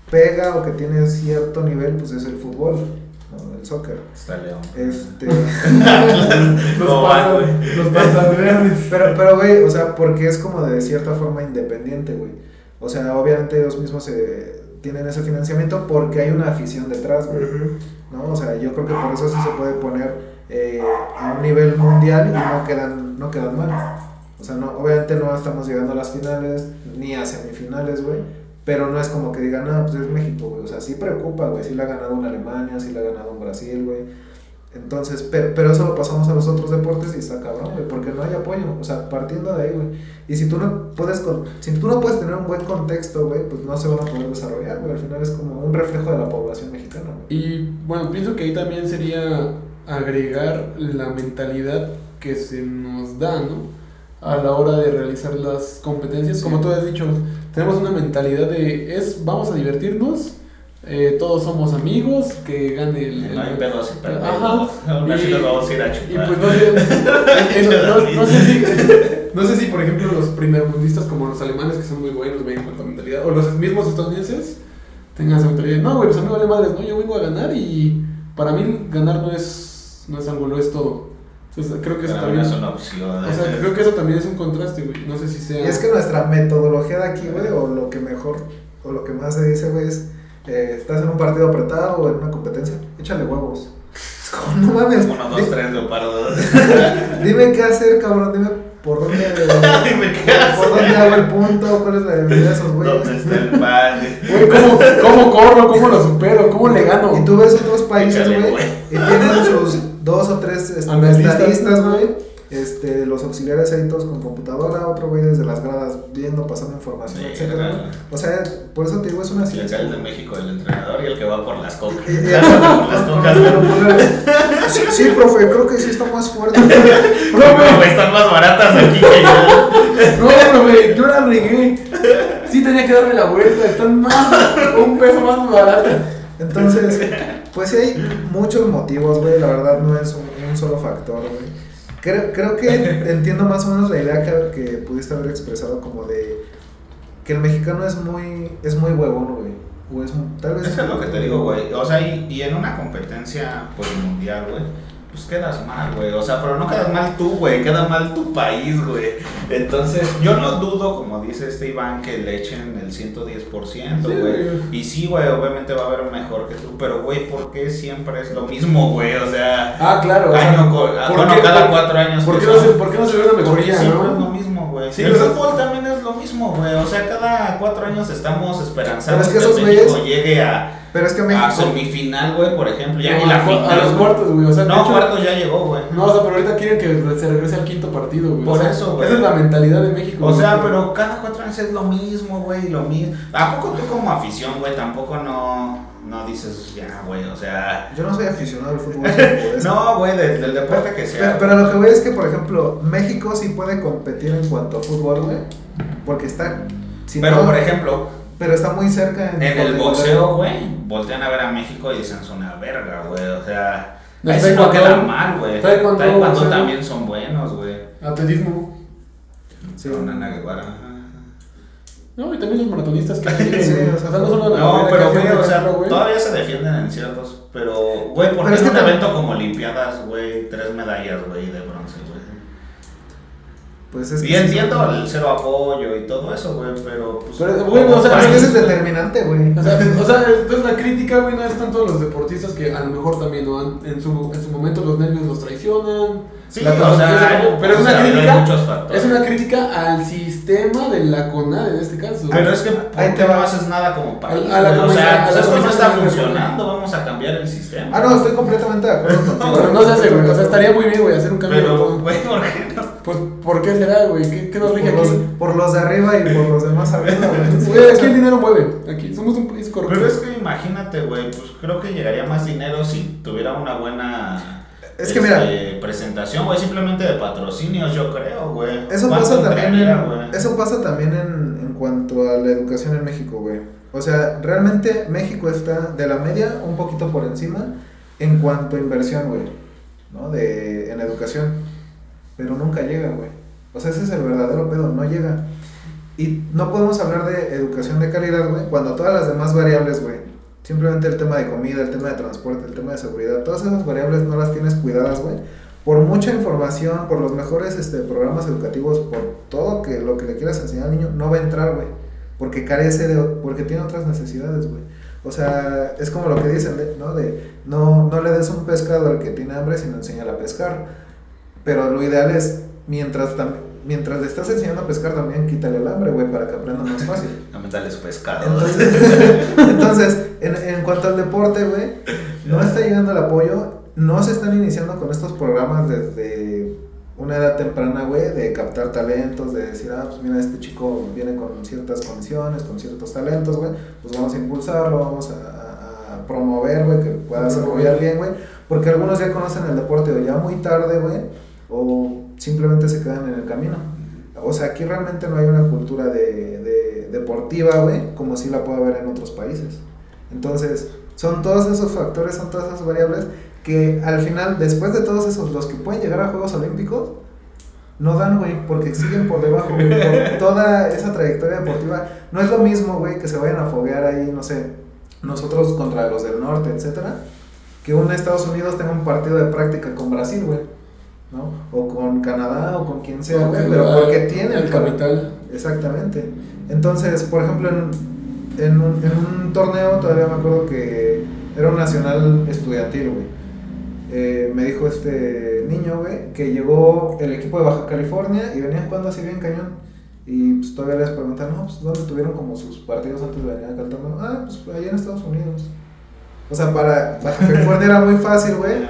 pega o que tiene cierto nivel, pues es el fútbol, ¿no? el soccer. Está León. Este. Los No, pasan, los pasan. Pero, pero, güey, o sea, porque es como de cierta forma independiente, güey. O sea, obviamente ellos mismos se tienen ese financiamiento porque hay una afición detrás, güey. ¿No? O sea, yo creo que por eso sí se puede poner eh, a un nivel mundial y no quedan, no quedan mal. O sea, no, obviamente no estamos llegando a las finales ni a semifinales, güey. Pero no es como que digan, no, pues es México, güey. O sea, sí preocupa, güey. Sí le ha ganado en Alemania, sí le ha ganado en Brasil, güey. Entonces, pero, pero eso lo pasamos a los otros deportes y está cabrón, güey, porque no hay apoyo. O sea, partiendo de ahí, güey. Y si tú no puedes, con- si tú no puedes tener un buen contexto, güey, pues no se van a poder desarrollar, güey. Al final es como un reflejo de la población mexicana, güey. Y bueno, pienso que ahí también sería agregar la mentalidad que se nos da, ¿no? A la hora de realizar las competencias. Como tú has dicho, tenemos una mentalidad de es vamos a divertirnos, eh, todos somos amigos, que gane el... el- No hay pedos. Ajá. Y- los vamos a ir a Y chupar. pues no sé, eso, no, no sé si, no sé si por ejemplo los primermundistas como los alemanes que son muy buenos güey, en cuanto a mentalidad, o los mismos estadounidenses tengan esa mentalidad, no güey, pues a mí vale madres, no, yo vengo a ganar y para mí ganar no es, no es algo, lo es todo. Entonces creo que eso también, es una opción. o sea, creo que eso también es un contraste, güey, no sé si sea... Y es que nuestra metodología de aquí, güey, o lo que mejor, o lo que más se dice, güey, es, eh, estás en un partido apretado o en una competencia, échale huevos. Es como, no mames, Uno, dos, tres, leopardo. dime qué hacer, cabrón, dime por dónde, Dime qué por dónde hacer. hago el punto, cuál es la debilidad de esos güeyes. ¿Dónde está el pan? Güey, ¿cómo, ¿cómo corro? ¿Cómo lo supero? ¿Cómo le gano? Y tú ves otros países, güey. y tienen sus dos o tres este, estadistas, güey. Este, los auxiliares ahí todos con computadora, otro güey desde las gradas viendo, pasando información, Sí, etcétera, claro. O sea, por eso te digo, es una Y el ciencia. es de México, el entrenador, y el que va por las cocas. Y- y- por las cocas. Sí, sí, profe, creo que sí está más fuerte. No, güey, están más baratas aquí que yo. No, profe, yo la regué. Sí tenía que darme la vuelta, están más, un peso más baratas. Entonces, pues sí hay muchos motivos, güey. La verdad no es un, un solo factor, güey. Creo, creo que entiendo más o menos la idea que, que pudiste haber expresado como de que el mexicano es muy, es muy huevón, güey. O es tal vez... Eso es lo que te digo, güey. O sea, y, y en una competencia pues, mundial, güey, pues quedas mal, güey. O sea, pero no quedas mal tú, güey. Queda mal tu país, güey. Entonces, yo no dudo, como dice este Iván, que le echen el 110%, Sí, güey. güey. y sí, güey, obviamente va a haber mejor que tú. Pero, güey, ¿por qué siempre es lo mismo, güey? O sea, Ah, claro. año con- ah, ¿por bueno, qué- cada cuatro años. ¿Por qué no se, por qué no se ve una mejoría, siempre es lo no? mismo, güey. Sí, el fútbol también es lo mismo, güey. O sea, cada cuatro años estamos esperanzados es que que, México llegue a, Pero es que a México. semifinal, güey, por ejemplo. Ya No, ni la a, final. a los cuartos, güey. O sea, de No, hecho- cuartos ya llegó, güey. No, o sea, pero ahorita quieren que se regrese al quinto partido, güey. Por O sea, eso, güey. Esa es la mentalidad de México. O güey. sea, pero cada cuatro años es lo mismo, güey, lo mismo. ¿A poco tú como afición, güey, tampoco no, no dices ya, güey? O sea, Yo no soy aficionado al fútbol. no, güey, de- del deporte que sea. pero lo que voy es que, por ejemplo, México sí puede competir en cuanto a fútbol, güey. Porque está. si Pero, no- por ejemplo, pero está muy cerca en, en el boxeo, güey, voltean a ver a México y dicen, es una verga, güey. O sea, No, ahí sí no queda mal, güey. taekwondo, también son buenos, güey. Atletismo. Sí. Con Ana Guevara. No, y también los maratonistas que Sí, güey. o sea, no solo No, pero güey, o sea, todavía se defienden en ciertos. Pero, güey, ¿por qué es un evento como Olimpiadas, güey, tres medallas, güey, de bronce, güey? Pues es que Y entiendo el cero apoyo y todo eso, güey, pero pues. Pero, güey, o sea, es que País, ese es determinante, güey. O sea, o sea, entonces la crítica, güey, no es tanto a los deportistas que a lo mejor también ¿no? Han- en, su, en su momento los nervios los traicionan. Sí, la o concentración, sea, pero es una sea, crítica. Es una crítica al sistema de la CONAD en este caso. Pero es que ¿por Ahí te va. no haces nada como país? A- a la o sea, a pues la esto no está funcionando, vamos a cambiar el sistema. Ah, no, estoy completamente de acuerdo contigo. Pero no se hace, güey. O sea, estaría muy bien, güey, hacer un cambio de Pero, todo. güey, ¿por qué no? Pues, ¿por qué será, güey? ¿Qué, qué nos rige Por los, aquí? por los de arriba y por los demás arriba, güey. Güey, aquí el dinero mueve. Aquí somos un país corrupto. Pero es que imagínate, güey, pues creo que llegaría más dinero si tuviera una buena Es que este, presentación, güey, simplemente de patrocinios, yo creo, güey. Eso ¿Cuánto pasa también eso pasa también en, en cuanto a la educación en México, güey. O sea, realmente México está de la media un poquito por encima en cuanto a inversión, güey, ¿no? De, en educación. Pero nunca llega, güey. O sea, ese es el verdadero pedo, no llega. Y no podemos hablar de educación de calidad, güey, cuando todas las demás variables, güey, simplemente el tema de comida, el tema de transporte, el tema de seguridad, todas esas variables no las tienes cuidadas, güey. Por mucha información, por los mejores este, programas educativos, por todo que lo que le quieras enseñar al niño, no va a entrar, güey. Porque carece de, porque tiene otras necesidades, güey. O sea, es como lo que dicen, ¿no? De no, no le des un pescado al que tiene hambre, sino enséñale a pescar. Pero lo ideal es, mientras, tam- mientras le estás enseñando a pescar, también quítale el hambre, güey, para que aprenda más fácil. Aumentarle su pescado. Entonces, entonces en, en cuanto al deporte, güey, no está llegando el apoyo, no se están iniciando con estos programas desde una edad temprana, güey, de captar talentos, de decir, ah, pues mira, este chico viene con ciertas condiciones, con ciertos talentos, güey, pues vamos a impulsarlo, vamos a, a- a promover, güey, que pueda desarrollar bien, güey, porque algunos ya conocen el deporte o ya muy tarde, güey, o simplemente se quedan en el camino. O sea, aquí realmente no hay una cultura de, de- deportiva, güey, como si la puede haber en otros países. Entonces, son todos esos factores, son todas esas variables que al final, después de todos esos, los que pueden llegar a Juegos Olímpicos, no dan, güey, porque siguen por debajo, güey, por toda esa trayectoria deportiva. No es lo mismo, güey, que se vayan a foguear ahí, no sé, nosotros contra los del norte, etcétera, que un Estados Unidos tenga un partido de práctica con Brasil, güey, ¿no? O con Canadá o con quien sea, güey, pero porque tiene el capital. Exactamente. Entonces, por ejemplo, en, en, un, en un torneo, todavía me acuerdo que era un nacional estudiantil, güey. Eh, me dijo este niño, güey, que llegó el equipo de Baja California y venían jugando así bien cañón. Y pues todavía les preguntan, no, pues ¿dónde tuvieron como sus partidos antes de venir acá torneo? Ah, pues allá en Estados Unidos. O sea, para Baja California era muy fácil, güey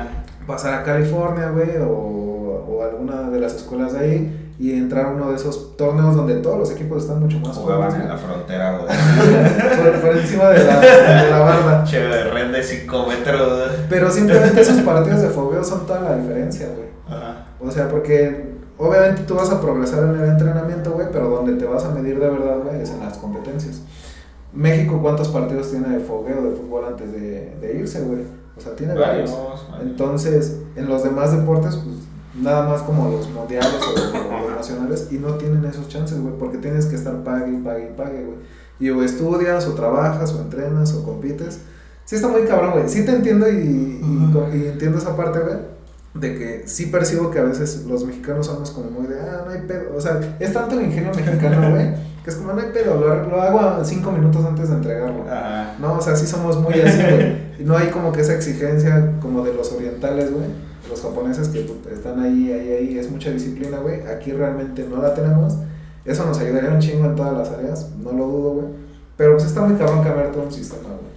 pasar a California, güey, o, o alguna de las escuelas de ahí y entrar a uno de esos torneos donde todos los equipos están mucho más Jugaban fuertes, en la frontera, güey. por, encima de la, de la barda. Che, red de 5 metros. Pero simplemente esos partidos de fogueo son toda la diferencia, güey. Ajá. O sea, porque obviamente tú vas a progresar en el entrenamiento, güey, pero donde te vas a medir de verdad, güey, es en las competencias. México, ¿cuántos partidos tiene de fogueo, de fútbol antes de, de irse, güey? O sea, tiene varios. Varios, varios. Entonces, en los demás deportes, pues nada más como los mundiales o, o los nacionales, y no tienen esos chances, güey, porque tienes que estar pague y pague y pague, güey. Y o estudias, o trabajas, o entrenas, o compites. Sí está muy cabrón, güey. Sí te entiendo y, y, y entiendo esa parte, güey. De que sí percibo que a veces los mexicanos somos como muy de, ah, no hay pedo. O sea, es tanto el ingenio mexicano, güey, que es como, no hay pedo, lo, lo hago cinco minutos antes de entregarlo. Ajá. No, o sea, sí somos muy así, güey. Y no hay como que esa exigencia como de los orientales, güey. Los japoneses que están ahí, ahí, ahí. Es mucha disciplina, güey. Aquí realmente no la tenemos. Eso nos ayudaría un chingo en todas las áreas, no lo dudo, güey. Pero pues está muy cabrón cambiar todo un sistema, güey.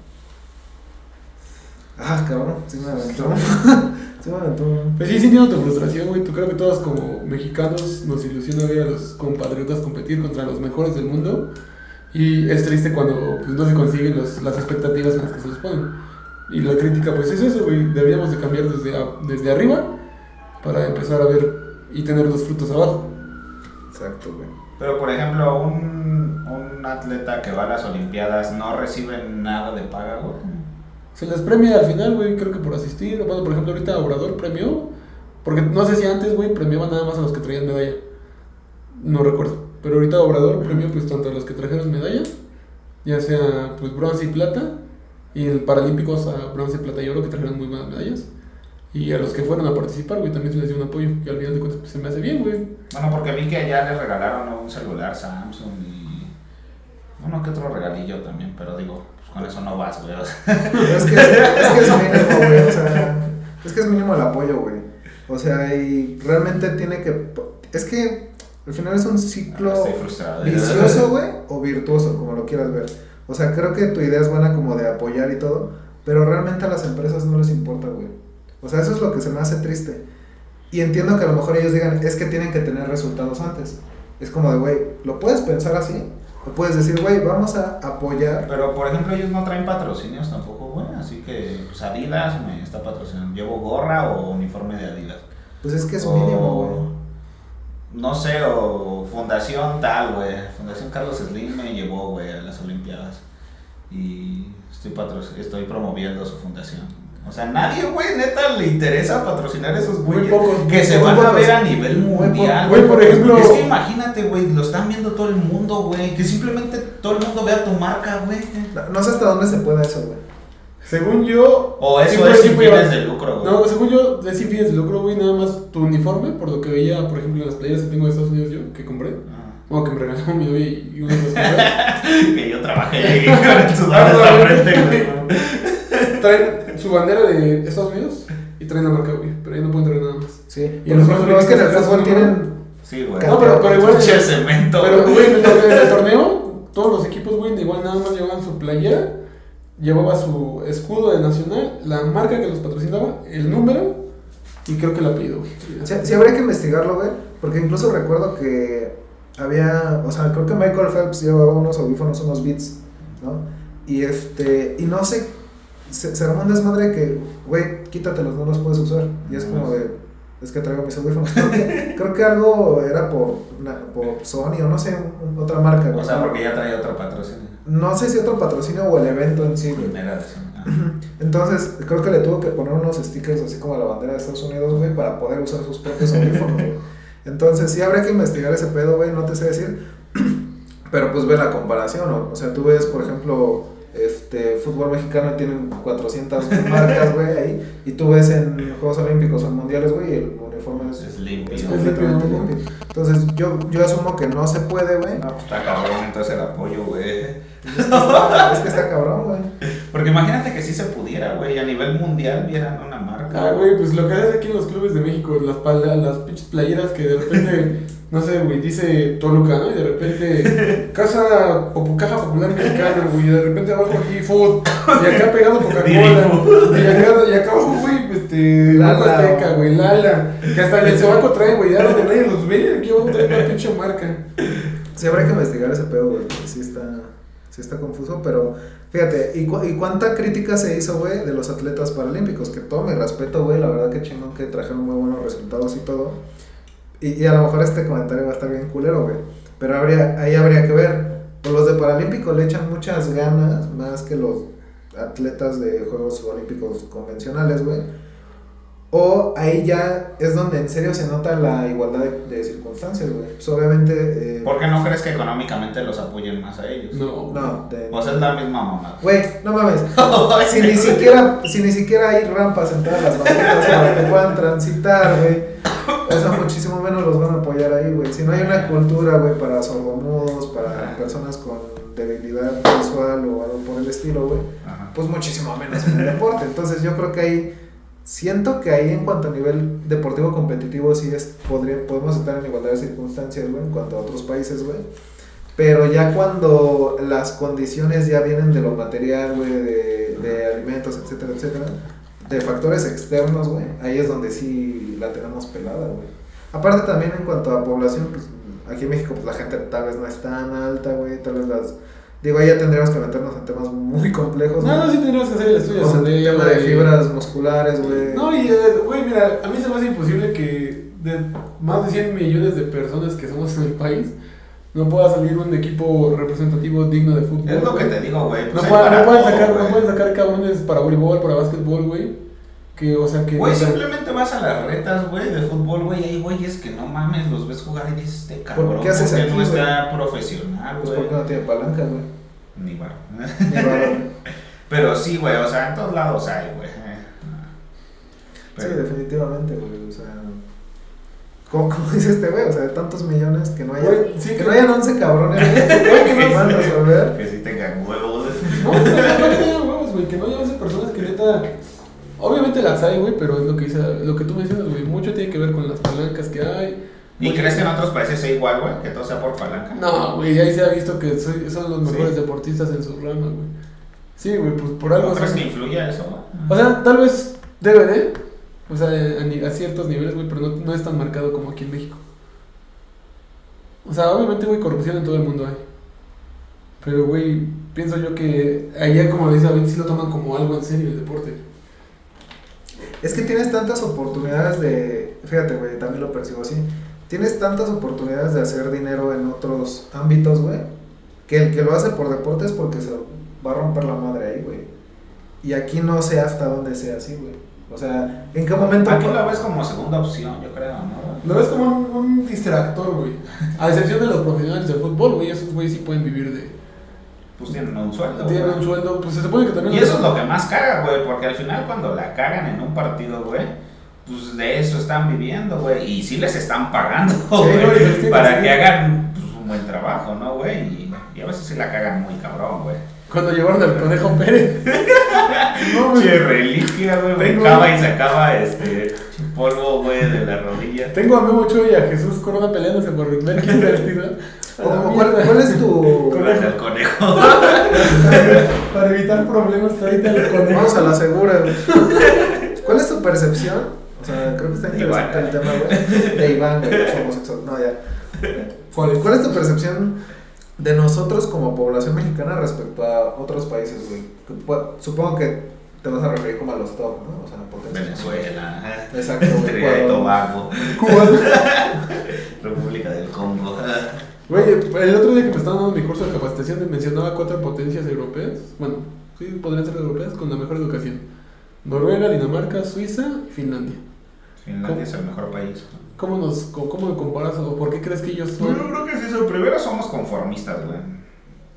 Ah, cabrón, sí me aventó. sí me aventó. Pues sí, entiendo tu frustración, güey. Tú creo que todos como mexicanos nos ilusiona ver a los compatriotas competir contra los mejores del mundo. Y es triste cuando pues, no se consiguen los- las expectativas en las que se les ponen. Y la crítica, pues es eso, güey. Deberíamos de cambiar desde, a- desde arriba para empezar a ver y tener los frutos abajo. Exacto, güey. Pero por ejemplo, un, un atleta que va a las Olimpiadas no recibe nada de paga, güey. Se les premia al final, güey, creo que por asistir. Bueno, por ejemplo, ahorita Obrador premió. Porque no sé si antes, güey, premiaba nada más a los que traían medalla. No recuerdo. Pero ahorita Obrador premió pues tanto a los que trajeron medalla, ya sea pues bronce y plata, y en Paralímpicos a bronce, plata y oro que trajeron muy buenas medallas. Y a los que fueron a participar, güey, también se les dio un apoyo, que al final de cuentas pues, se me hace bien, güey. Bueno, porque vi que allá le regalaron un celular Samsung y. Bueno, que otro regalillo también, pero digo, pues con eso no vas, güey. Es que es, es que es mínimo, güey. O sea, es que es mínimo el apoyo, güey. O sea, y realmente tiene que. Es que al final es un ciclo Estoy frustrado. vicioso, güey, o virtuoso, como lo quieras ver. O sea, creo que tu idea es buena como de apoyar y todo, pero realmente a las empresas no les importa, güey. O sea, eso es lo que se me hace triste. Y entiendo que a lo mejor ellos digan, es que tienen que tener resultados antes. Es como de, güey, ¿lo puedes pensar así? O puedes decir, güey, vamos a apoyar. Pero por ejemplo, ellos no traen patrocinios tampoco, güey. Así que, pues Adidas me está patrocinando. ¿Llevo gorra o uniforme de Adidas? Pues es que es O, mínimo, güey. No sé, o Fundación tal, güey. Fundación Carlos Slim me llevó, güey, a las Olimpiadas. Y estoy, patro estoy promoviendo su fundación. O sea, nadie, güey, neta, le interesa patrocinar a esos güeyes que se van a ver a nivel mundial. Güey, por ejemplo, Es que imagínate, güey, lo están viendo todo el mundo, güey. Que simplemente todo el mundo vea tu marca, güey. No, no sé hasta dónde se puede eso, güey. Según yo. O eso siempre- es sin fines de lucro, güey. No, según yo, es sin fines de lucro, güey, nada más tu uniforme, por lo que veía, por ejemplo, en las playeras que tengo de Estados Unidos yo, que compré. Ah. O que me regaló mi novia y y uno de los compré. que yo trabajé ahí con sudor frente, güey. traen su bandera de Estados Unidos y traen la marca, güey. Pero ahí no pueden traer nada más. Sí. Y los ejemplo, es que en el fútbol tienen. Sí, güey. No, pero- pero igual- cemento. Pero, güey, en el torneo, todos los equipos, güey, igual nada más llevaban su playera, llevaba su escudo de nacional, la marca que los patrocinaba, el número y creo que el apellido, güey. Sí, sí habría que investigarlo, güey. Porque incluso recuerdo que había. O sea, creo que Michael Phelps llevaba unos audífonos, unos beats, ¿no? Y este. Y no sé. Se, se armó un desmadre que, güey, quítatelos, no los puedes usar. Y es como de. Es que traigo mis audífonos. Creo que, creo que algo era por, por Sony o no sé, un- otra marca. O sea, porque ya trae otro patrocinio. No sé si otro patrocinio o el evento en sí. Primera. Ah. Entonces, creo que le tuvo que poner unos stickers así como la bandera de Estados Unidos, güey, para poder usar sus propios audífonos, güey. Entonces, sí habría que investigar ese pedo, güey, no te sé decir. Pero pues ve la comparación, ¿no? O sea, tú ves, por ejemplo, este fútbol mexicano y tienen 400 marcas, güey, ahí. Y tú ves en Juegos Olímpicos o Mundiales, güey, el uniforme es, Es limpio. es Es completamente limpio, ¿no? limpio. Entonces, yo, yo asumo que no se puede, güey. No, pues está cabrón entonces el apoyo, güey. Es que está, es que está cabrón, güey. Porque imagínate que si se pudiera, güey, a nivel mundial vieran una marca. Ah, güey, pues lo que haces aquí en los clubes de México, las, pala- las pinches playeras que de repente, no sé, güey, dice Toluca, ¿no? Y de repente, Casa, Popu- Caja Popular Mexicana, güey, y de repente abajo aquí Food, y acá pegado Coca-Cola, y acá, y acá abajo, güey, este, Lala. Azteca, güey, Lala, que hasta en el Sobaco trae, güey, ya donde nadie los ve, aquí abajo trae una pinche marca. Sí, habrá que investigar ese pedo, güey, porque sí está, sí está confuso, pero fíjate, ¿y, cu- y cuánta crítica se hizo, güey, de los atletas paralímpicos? Que todo mi respeto, güey, la verdad que chingón que trajeron muy buenos resultados y todo. Y, y a lo mejor este comentario va a estar bien culero, güey, pero habría, ahí habría que ver. Pues los de paralímpicos le echan muchas ganas, más que los atletas de Juegos Olímpicos convencionales, güey. O ahí ya es donde en serio se nota la igualdad de, de circunstancias, güey. Pues obviamente... eh, ¿Por qué no crees que económicamente los apoyen más a ellos? No, No, de- O sea, es la misma mamá. Güey, no mames. si ni siquiera, si ni siquiera hay rampas en todas las banquetas para que puedan transitar, güey. Eso muchísimo menos los van a apoyar ahí, güey. Si no hay una cultura, güey, para sordomudos, para personas con debilidad visual o algo por el estilo, güey. Pues muchísimo menos en el deporte. Entonces yo creo que ahí Siento que ahí en cuanto a nivel deportivo competitivo sí es, podría, podemos estar en igualdad de circunstancias, güey, en cuanto a otros países, güey. Pero ya cuando las condiciones ya vienen de lo material, güey, de, de alimentos, etcétera, etcétera, de factores externos, güey, ahí es donde sí la tenemos pelada, güey. Aparte también en cuanto a población, pues aquí en México pues la gente tal vez no es tan alta, güey, tal vez las... Digo, ahí ya tendríamos que meternos en temas muy complejos. No, güey. no, sí tendríamos que hacer el estudio. O sea, de- tema de fibras musculares, güey. No, y, eh, güey, mira, a mí se me hace imposible que de más de 100 millones de personas que somos en el país, no pueda salir un equipo representativo digno de fútbol. Es lo que güey. te digo, güey. No, pues hay pueden, no pueden sacar, güey. no pueden sacar cabrones para voleibol, para básquetbol, güey. Que, o sea, que. Güey, sea, simplemente vas a las retas, güey, de fútbol, güey, hay güeyes que no mames, los ves jugar y dices, este cabrón, qué haces ¿por aquí, no güey? está profesional, Pues güey? porque no tiene palanca, güey. Ni varón. Pero sí, güey, o sea, en todos lados hay, güey. Sí, definitivamente, güey. O sea, ¿cómo, cómo dice este güey? O sea, de tantos millones que no haya. Güey, sí, que que- no hayan 11 cabrones, güey, que nos van a resolver. Que sí tengan huevos. No, no, no, no que tengan huevos, güey. Que no haya 11 personas que neta. Obviamente las hay, güey, pero es lo que dice, lo que tú mencionas, güey. Mucho tiene que ver con las palancas que hay. ¿Y crees que en otros países sea igual, güey? Que todo sea por palanca. No, güey, ahí se ha visto que soy- son los mejores Sí. deportistas en su rama, güey. Sí, güey, pues por algo. ¿No crees que influya eso, güey? O sea, tal vez debe de. O sea, a ciertos niveles, güey, pero no, no es tan marcado como aquí en México. O sea, obviamente, güey, corrupción en todo el mundo hay. Pero, güey, pienso yo que allá, como dice David, sí lo toman como algo en serio el deporte. Es que tienes tantas oportunidades de. Fíjate, güey, también lo percibo así. Tienes tantas oportunidades de hacer dinero en otros ámbitos, güey. Que el que lo hace por deporte es porque se va a romper la madre ahí, güey. Y aquí no sé hasta dónde sea así, güey. O sea, ¿en qué momento.? Aquí lo ves como segunda opción, yo creo, ¿no? Lo ves como un, un distractor, güey. A excepción de los profesionales de fútbol, güey, esos güey sí pueden vivir de. Pues tienen un sueldo. Tienen güey. un sueldo, pues se supone que también. Y eso es lo que más caga, güey, porque al final cuando la cagan en un partido, güey, pues de eso están viviendo, güey, y sí les están pagando, güey, para que- que hagan pues, un buen trabajo, ¿no, güey? Y, y a veces sí la cagan muy cabrón, güey. Cuando llevaron al conejo Pérez. no, güey. Che, reliquia, güey, brincaba y sacaba este polvo, güey, de la rodilla. Tengo a Memo Ochoa y a Jesús Corona peleándose por ver quién se retira. ¿O- cuál, cuál es tu.? Gracias al conejo. Para evitar problemas, tráete al conejo. Vamos a la segura, güey. ¿Cuál es tu percepción? O sea, creo que está interesante Iván. el tema, güey. De Iván, güey, los homosexuales. No, ya. ¿Cuál es? ¿Cuál es tu percepción de nosotros como población mexicana respecto a otros países, güey? Supongo que te vas a referir como a los top, ¿no? O sea, potencias. Venezuela. Exacto, güey, Trinidad y Ecuador. Tobago, Cuba. República del Congo. Güey, el otro día que me estaban dando mi curso de capacitación mencionaba cuatro potencias europeas. Bueno, sí, podrían ser europeas con la mejor educación. Noruega, Dinamarca, Suiza y Finlandia. Finlandia es el mejor país. ¿Cómo nos cómo me comparas o por qué crees que ellos Yo son? creo que sí, eso. primero somos conformistas, güey.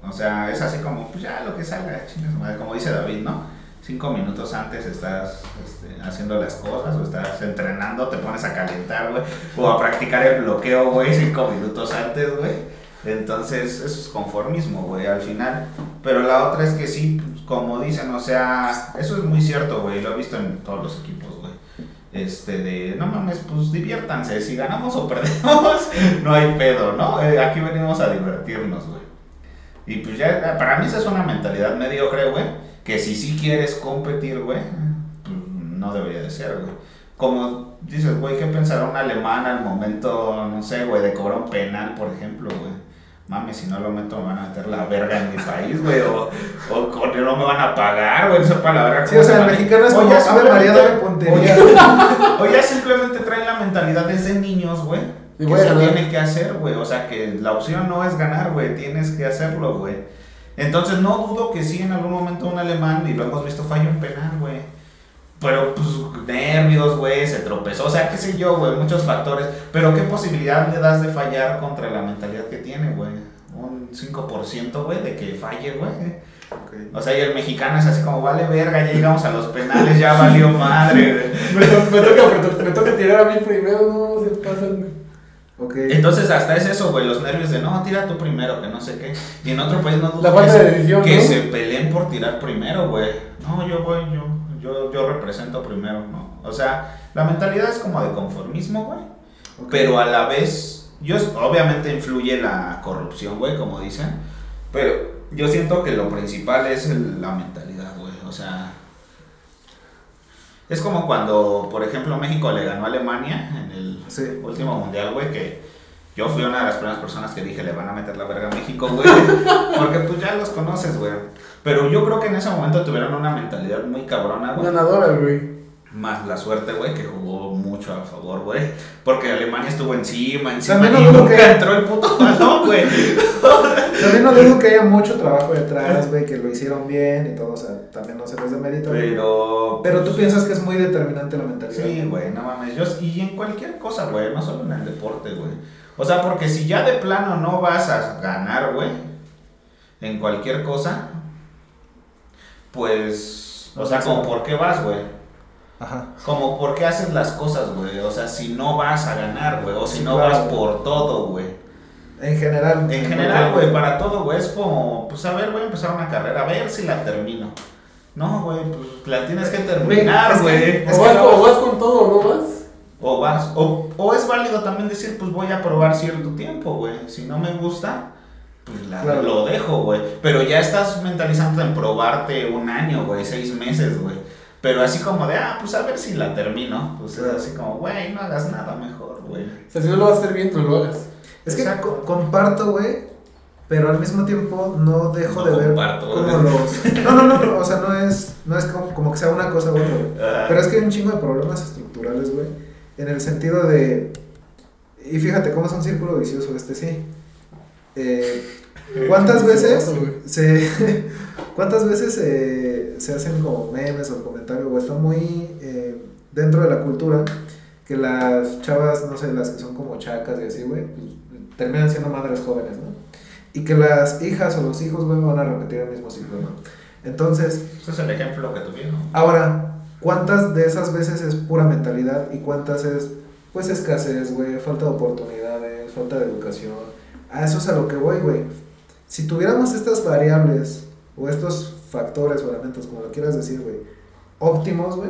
O sea, es así como, pues ya lo que salga, chingas. Como dice David, ¿no? Cinco minutos antes estás este, haciendo las cosas o estás entrenando, te pones a calentar, güey. O a practicar el bloqueo, güey, cinco minutos antes, güey. Entonces, eso es conformismo, güey, al final. Pero la otra es que sí, pues, como dicen, o sea, eso es muy cierto, güey. Lo he visto en todos los equipos. Este, de, no mames, pues diviértanse. Si ganamos o perdemos, no hay pedo, ¿no? Eh, aquí venimos a divertirnos, güey. Y pues ya, para mí esa es una mentalidad mediocre, güey. Que si sí quieres competir, güey, pues no debería de ser, güey. Como dices, güey, ¿qué pensará un alemán al momento, no sé, güey, de cobrar un penal, por ejemplo, güey? Mames, si no lo meto me van a meter la verga en mi país, güey, o, o con- no me van a pagar, güey, sepa la verga. Sí, o sea, se el mexicano es como, ya a ver, María, simplemente- puntería. o ya- simplemente traen la mentalidad desde niños, güey. Y Que se tiene que hacer, güey. O sea, que la opción no es ganar, güey. Tienes que hacerlo, güey. Entonces, no dudo que sí, en algún momento un alemán, y lo hemos visto, falla un penal, güey. Pero, pues, nervios, güey, se tropezó. O sea, qué sé yo, güey, muchos factores. Pero, ¿qué posibilidad le das de fallar contra la mentalidad que tiene, güey? Un 5%, güey, de que falle, güey. O sea, y el mexicano es así como, vale verga, ya llegamos a los penales, ya valió madre, güey. Me, to- me toca, me, to- me toca tirar a mí primero, no se pasan. güey. Ok. Entonces hasta es eso, güey, los nervios de no, tira tú primero, que no sé qué. Y en otro país no dudo La que falta se- de decisión, que ¿no? se peleen por tirar primero, güey. No, yo voy, yo. Yo, yo represento primero, ¿no? O sea, la mentalidad es como de conformismo, güey. Pero a la vez, yo obviamente influye la corrupción, güey, como dicen. Pero yo siento que lo principal es el- la mentalidad, güey. O sea, es como cuando, por ejemplo, México le ganó a Alemania en el Sí. último mundial, güey, que yo fui una de las primeras personas que dije, le van a meter la verga a México, güey. Porque pues ya los conoces, güey. Pero yo creo que en ese momento tuvieron una mentalidad muy cabrona, güey. Ganadora, güey. Más la suerte, güey, que jugó mucho a favor, güey. Porque Alemania estuvo encima, encima. También no y nunca que- entró el puto balón, güey. También no digo que haya mucho trabajo detrás, güey, que lo hicieron bien y todo, o sea, también no se les de mérito. güey. Pero. Pero tú piensas que es muy determinante la mentalidad. Sí, güey, no mames. Yo, y en cualquier cosa, güey, no solo en el deporte, güey. O sea, porque si ya de plano no vas a ganar, güey, en cualquier cosa, pues. O sea, como por qué vas, güey. Ajá. Como por qué haces las cosas, güey. O sea, si no vas a ganar, güey. O si Sí, no claro, vas por todo, güey. En general. En general, güey, para todo, güey, es como, pues a ver, voy a empezar una carrera, a ver si la termino. No, güey, pues la tienes que terminar, güey. Es o, que vas, no- o vas con todo no vas. O vas, o, o es válido también decir, pues voy a probar cierto tiempo, güey. Si no me gusta, pues la- Claro. lo dejo, güey. Pero ya estás mentalizando en probarte un año, güey, seis meses, güey. Pero así como de, ah, pues a ver si la termino. Pues es así como, güey, no hagas nada mejor, güey. O sea, si no lo vas a hacer bien, no lo hagas. Es que co- comparto, güey, pero al mismo tiempo no dejo No de ver comparto, como güey. los... No, no, no, no, o sea, no es, no es como, como que sea una cosa u otra, güey. Ah, Pero es que hay un chingo de problemas estructurales, güey, en el sentido de... Y fíjate cómo es un círculo vicioso este, sí. Eh, ¿Cuántas veces se... ¿Cuántas veces eh, se hacen como memes o comentarios, o está muy eh, dentro de la cultura que las chavas, no sé, las que son como chacas y así, güey, pues, terminan siendo madres jóvenes, ¿no? Y que las hijas o los hijos, güey, van a repetir el mismo ciclo, ¿no? Entonces, Ese es el ejemplo que tuvieron. ahora, ¿cuántas de esas veces es pura mentalidad y cuántas es, pues, escasez, güey, falta de oportunidades, falta de educación? A eso es a lo que voy, güey. Si tuviéramos estas variables o estos factores o elementos, como lo quieras decir, güey, óptimos, güey,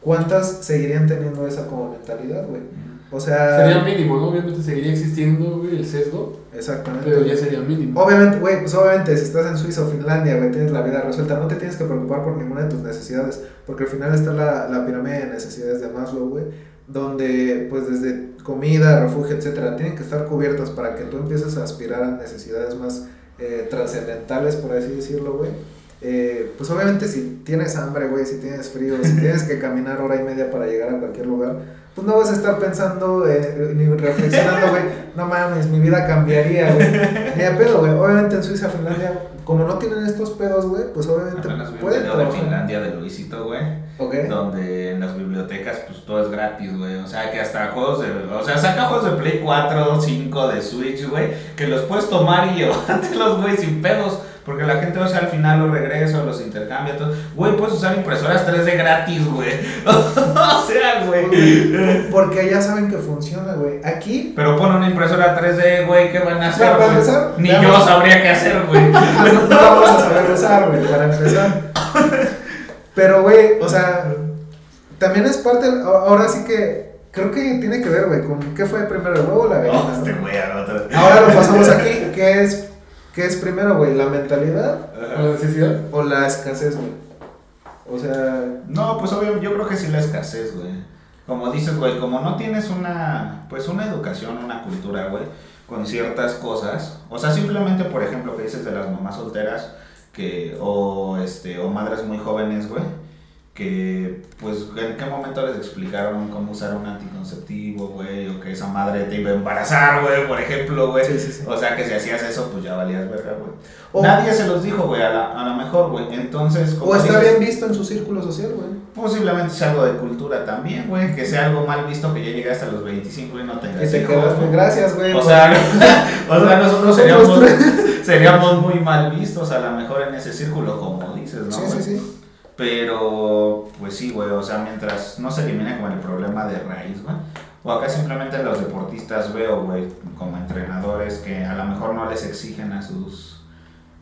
¿cuántas seguirían teniendo esa como mentalidad, güey? O sea, Sería mínimo, ¿no? Obviamente seguiría existiendo, güey, el sesgo. exactamente. Pero ya sería mínimo. Obviamente, güey, pues obviamente si estás en Suiza o Finlandia, güey, tienes la vida resuelta, no te tienes que preocupar por ninguna de tus necesidades, porque al final está la, la pirámide de necesidades de Maslow, güey, donde pues desde comida, refugio, etcétera, tienen que estar cubiertas para que tú empieces a aspirar a necesidades más eh, trascendentales, por así decirlo, güey. Eh, pues obviamente si tienes hambre, güey, si tienes frío, si tienes que caminar hora y media para llegar a cualquier lugar, pues no vas a estar pensando eh, ni reflexionando, güey, no mames, mi vida cambiaría, güey. Ni a pedo, güey. Obviamente en Suiza, Finlandia, como no tienen estos pedos, güey, pues obviamente un pueden video de. Finlandia de Luisito, güey. Ok. Donde en las bibliotecas, pues todo es gratis, güey. O sea, que hasta juegos de. O sea, saca juegos de Play 4, 5, de Switch, güey. Que los puedes tomar y llevártelos, güey, sin pedos. Porque la gente, o sea, al final los regresa o los intercambia. Todo. Güey, puedes usar impresoras 3D gratis, güey. o sea, güey. Porque allá saben que funciona, güey. Aquí, Pero pon una impresora 3D, güey, ¿qué van a hacer? Para empezar, Ni yo sabría qué hacer, güey. no, vamos a saber usar, güey, para empezar. Pero, güey, o sea, también es parte, ahora sí que, creo que tiene que ver, güey, con qué fue primero el huevo o la gallina. No, este güey. Ahora lo pasamos aquí, ¿qué es, qué es primero, güey? ¿La mentalidad ¿O la necesidad? o la escasez, güey? O sea, No, pues obvio, yo creo que sí la escasez, güey. Como dices, güey, como no tienes una, pues una educación, una cultura, güey, con ciertas cosas. O sea, simplemente, por ejemplo, que dices de las mamás solteras, que, o este, o madres muy jóvenes, güey, que, pues, en qué momento les explicaron cómo usar un anticonceptivo, güey, o que esa madre te iba a embarazar, güey, por ejemplo, güey. Sí, sí, sí. O sea, que si hacías eso, pues ya valías verga, güey. Nadie se los dijo, güey, a, la- a lo mejor, güey. Entonces, como o está dices, bien visto en su círculo social, güey. Posiblemente sea algo de cultura también, güey. Que sea algo mal visto que ya llegaste a los 25 y no Y tengas te hijos, quedas, güey. gracias, güey. O sea, o sea, nosotros seríamos, muy mal vistos a lo mejor en ese círculo, como dices, ¿no? Sí, sí, sí. Pero, pues sí, güey, o sea, mientras no se elimine como el problema de raíz, güey. O acá simplemente los deportistas veo, güey, como entrenadores que a lo mejor no les exigen a sus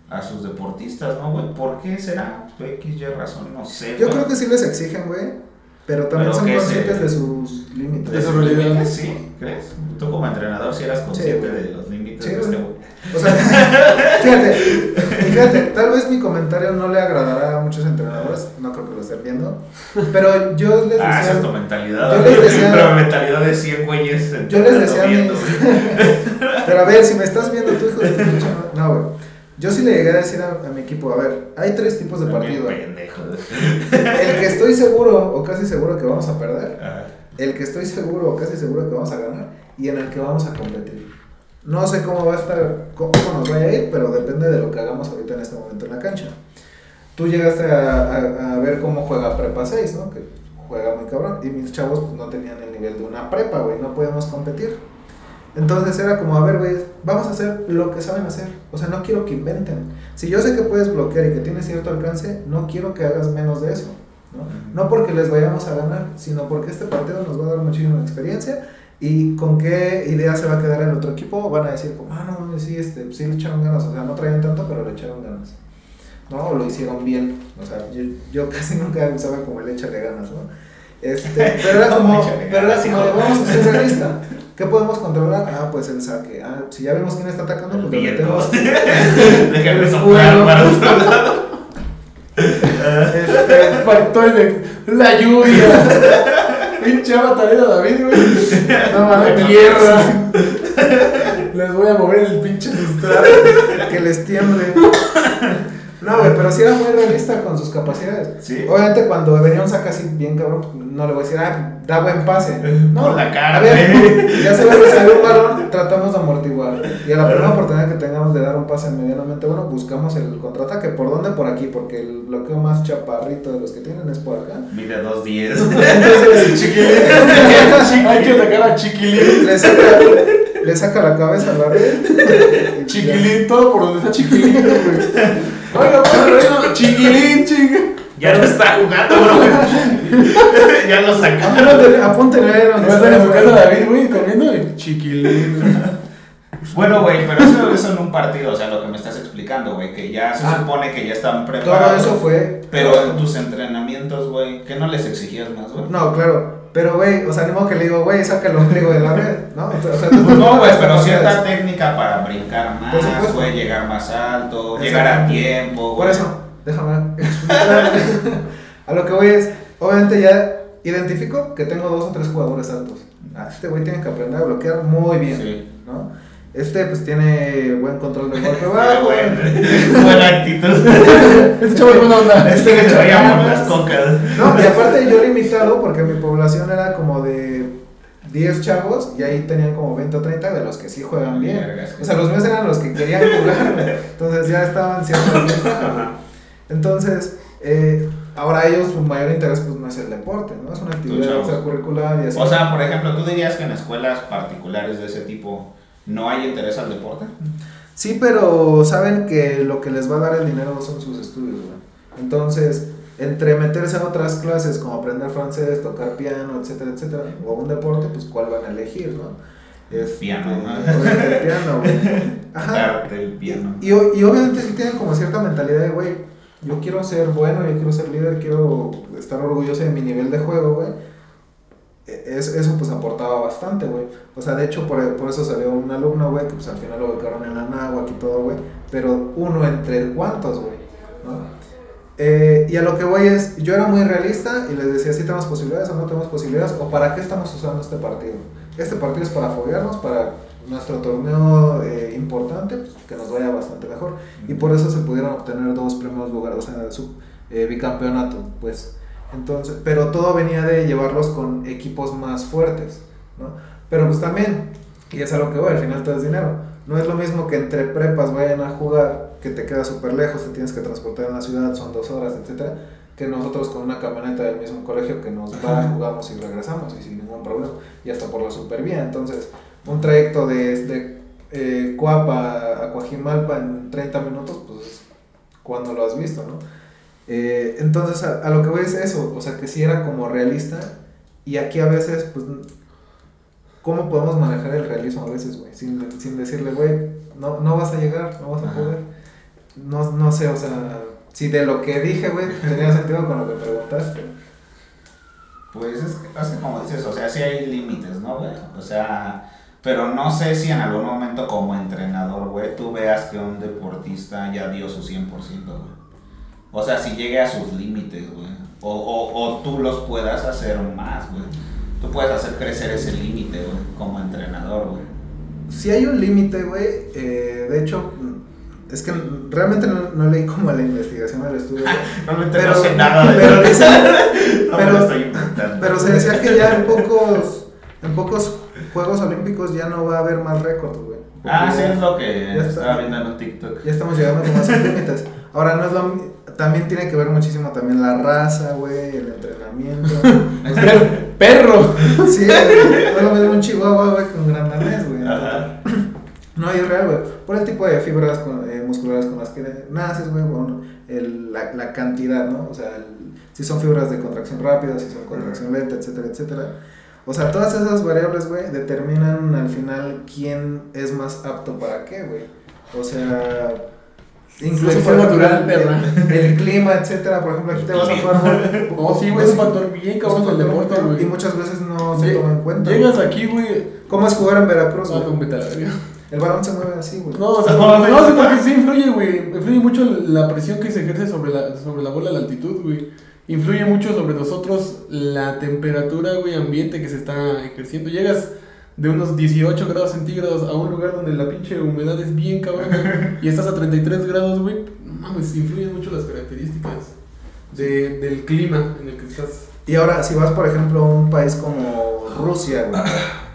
a sus deportistas, ¿no, güey? ¿Por qué será? X, Y razón, no sé. Yo creo que sí les exigen, güey. Pero también Pero son conscientes se- de sus límites. de su realidad. Sí, ¿crees? Tú como entrenador si eras consciente de los límites Sí, de este güey. O sea, fíjate, fíjate, tal vez mi comentario no le agradará estén viendo, pero yo les Ah, esa es tu decía, mentalidad. yo les decía- Pero mentalidad de 100 güeyes. yo les decía viendo, pero a ver, si me estás viendo tú, hijo de madre- no, güey, yo sí le llegué a decir a, a mi equipo, a ver, hay tres tipos de partido, el que estoy seguro o casi seguro que vamos a perder, el que estoy seguro o casi seguro que vamos a ganar y en el que vamos a competir. No sé cómo va a estar, cómo nos vaya a ir, pero depende de lo que hagamos ahorita en este momento en la cancha. Tú llegaste a, a- a ver cómo juega Prepa 6, ¿no? Que juega muy cabrón. Y mis chavos pues, no tenían el nivel de una prepa, güey, no podíamos competir. Entonces era como, a ver, güey, vamos a hacer lo que saben hacer. O sea, no quiero que inventen. Si yo sé que puedes bloquear y que tienes cierto alcance, no quiero que hagas menos de eso. ¿no? No porque les vayamos a ganar, sino porque este partido nos va a dar muchísima experiencia y con qué idea se va a quedar el otro equipo van a decir como, ah, no, sí, este, sí le echaron ganas, o sea, no traían tanto, pero le echaron ganas. No, o lo hicieron bien, o sea, yo, yo casi nunca usaba como el échale ganas, ¿no? Este, pero era como, pero era como, vamos a ser realista. ¿Qué podemos controlar? Ah, pues el saque. Ah, si ya vemos quién está atacando, El pues viento. metemos. Déjame El soplar para otro lado. Este, Factores de la lluvia. Pinche batalera David, güey. no mames, tierra. Les voy a mover el pinche sustrato. que les tiemble. No, güey, pero sí era muy realista con sus capacidades. Sí. Obviamente, cuando venía un saca así bien cabrón, no le voy a decir, ah, da buen pase. No, Por la cara, güey. ya se ve que salió un balón, tratamos de amortiguar. Y a la primera oportunidad que tengamos de dar un pase medianamente bueno, buscamos el contraataque. ¿Por dónde? Por aquí, porque el bloqueo más chaparrito de los que tienen es por acá. Mide 2.10. Entonces, Chiquilín. Hay que atacar a Chiquilín. le saca, le saca la cabeza a la red. Chiquilín, todo por donde está Chiquilín, güey. Oiga, bueno, Chiquilín, chinga. Ya no está jugando, bro. ya lo sacaron. Apúntenle, apúntenle donde estar en su está, casa. David, güey, comiendo y Chiquilín. Bueno, güey, pero eso es en un partido, o sea, lo que me estás explicando, güey, que ya se Ah. supone que ya están Todo preparados. eso fue. Pero en tus entrenamientos, güey, ¿qué no les exigías más, güey? No, claro. Pero, güey, o sea, ni modo que le digo, güey, saca el ombligo de la red, ¿no? O sea, Pues no, güey, pero cierta técnica para brincar más, güey, llegar más alto, llegar a tiempo, Por eso, déjame. A lo que voy es, obviamente ya identifico que tengo dos o tres jugadores altos. Ah, Este güey tiene que aprender a bloquear muy bien, Sí. ¿no? Este, pues, tiene buen control del golpe bajo. güey, buena actitud. Este chavo es buena onda. Este que traíamos las cocas. No, y aparte yo limitado porque mi población era como de 10 chavos y ahí tenían como 20 o 30 de los que sí juegan bien. O sea, los míos eran los que querían jugar, entonces ya estaban siendo güey. Entonces, eh, ahora ellos su mayor interés pues no es el deporte, ¿no? Es una actividad extracurricular y así. O sea, por ejemplo, ¿tú dirías que en escuelas particulares de ese tipo no hay interés al deporte? Sí, pero saben que lo que les va a dar el dinero son sus estudios, güey. Entonces, entre meterse a otras clases como aprender francés, tocar piano, etcétera, etcétera, o un deporte, pues cuál van a elegir, ¿no? Este, Piano, ¿no? el piano, güey. Ajá. El piano. Y, y obviamente sí tienen como cierta mentalidad de, güey, yo quiero ser bueno, yo quiero ser líder, quiero estar orgulloso de mi nivel de juego, güey. E- es- Eso pues aportaba bastante, güey. O sea, de hecho por, por eso salió un alumno, güey, que pues al final lo becaron en la náhuatl y todo, güey. Pero uno entre cuantos, güey. ¿no? Eh, y a lo que voy es, yo era muy realista y les decía si tenemos posibilidades o no tenemos posibilidades o para qué estamos usando este partido. Este partido es para foguearnos, para nuestro torneo eh, importante, pues, que nos vaya bastante mejor. Y por eso se pudieron obtener dos primeros lugares, o sea, su eh, bicampeonato, pues. Entonces, pero todo venía de llevarlos con equipos más fuertes, ¿no? Pero pues también, y es a lo que voy, al final todo es dinero. No es lo mismo que entre prepas vayan a jugar, que te queda súper lejos, te tienes que transportar en la ciudad, son dos horas, etcétera, que nosotros con una camioneta del mismo colegio que nos va, jugamos y regresamos y sin ningún problema, y hasta por la bien. Entonces, un trayecto de, de eh, Coapa a Coajimalpa en 30 minutos, pues cuando lo has visto, ¿no? Eh, entonces, a, a lo que voy es eso, o sea, que sí era como realista, y aquí a veces, pues, ¿cómo podemos manejar el realismo a veces, güey? Sin, sin decirle, güey, no, no vas a llegar, no vas a poder. no, no sé, o sea, si de lo que dije, güey, tenía sentido con lo que preguntaste. Pues es que, es que como dices, o sea, sí hay límites, ¿no, güey? O sea, pero no sé si en algún momento como entrenador, güey, tú veas que un deportista ya dio su 100%, güey. O sea, si llegue a sus límites, güey. O, o, o tú los puedas hacer más, güey. Tú puedes hacer crecer ese límite, güey, como entrenador, güey. Si hay un límite, güey, eh, de hecho, es que realmente no, no leí como la investigación del estudio, güey. Realmente Pero- no sé nada de pero no pero- me estoy. Pero se decía que ya en pocos, en pocos Juegos Olímpicos ya no va a haber más récords, güey. Ah, sí, es lo que Ya está. estaba viendo en TikTok. Ya estamos llegando a esos límites. Ahora, no es lo También tiene que ver muchísimo también la raza, güey, el entrenamiento. ¡Perro! Sí, lo mismo un chihuahua, güey, un gran danés, güey. No, y es real, güey. Por el tipo de fibras con- eh, musculares con las que naces, güey, bueno, el, la, la cantidad, ¿no? O sea, el- si son fibras de contracción rápida, si son contracción lenta, etcétera, etcétera. O sea, todas esas variables, güey, determinan al final quién es más apto para qué, güey. O sea, ejemplo, natural, el, perra. el clima, etcétera. Por ejemplo, aquí te vas a jugar. Oh, sí, güey, es un factor bien cabrón del deporte, güey. Y muchas veces no se toma en cuenta. Llegas aquí, güey. ¿Cómo es jugar en Veracruz, Ah, verga. El balón se mueve así, güey. No, o sea, No, no, no, sí influye, güey. Influye mucho la presión que se ejerce sobre la, sobre la bola, la altitud, güey. Influye mucho sobre nosotros la temperatura, güey, ambiente que se está ejerciendo. Llegas de unos 18 grados centígrados a un lugar donde la pinche humedad es bien cabrón, y estás a 33 grados, güey. No mames, influyen mucho las características de, del clima en el que estás. Y ahora, si vas, por ejemplo, a un país como Rusia, güey,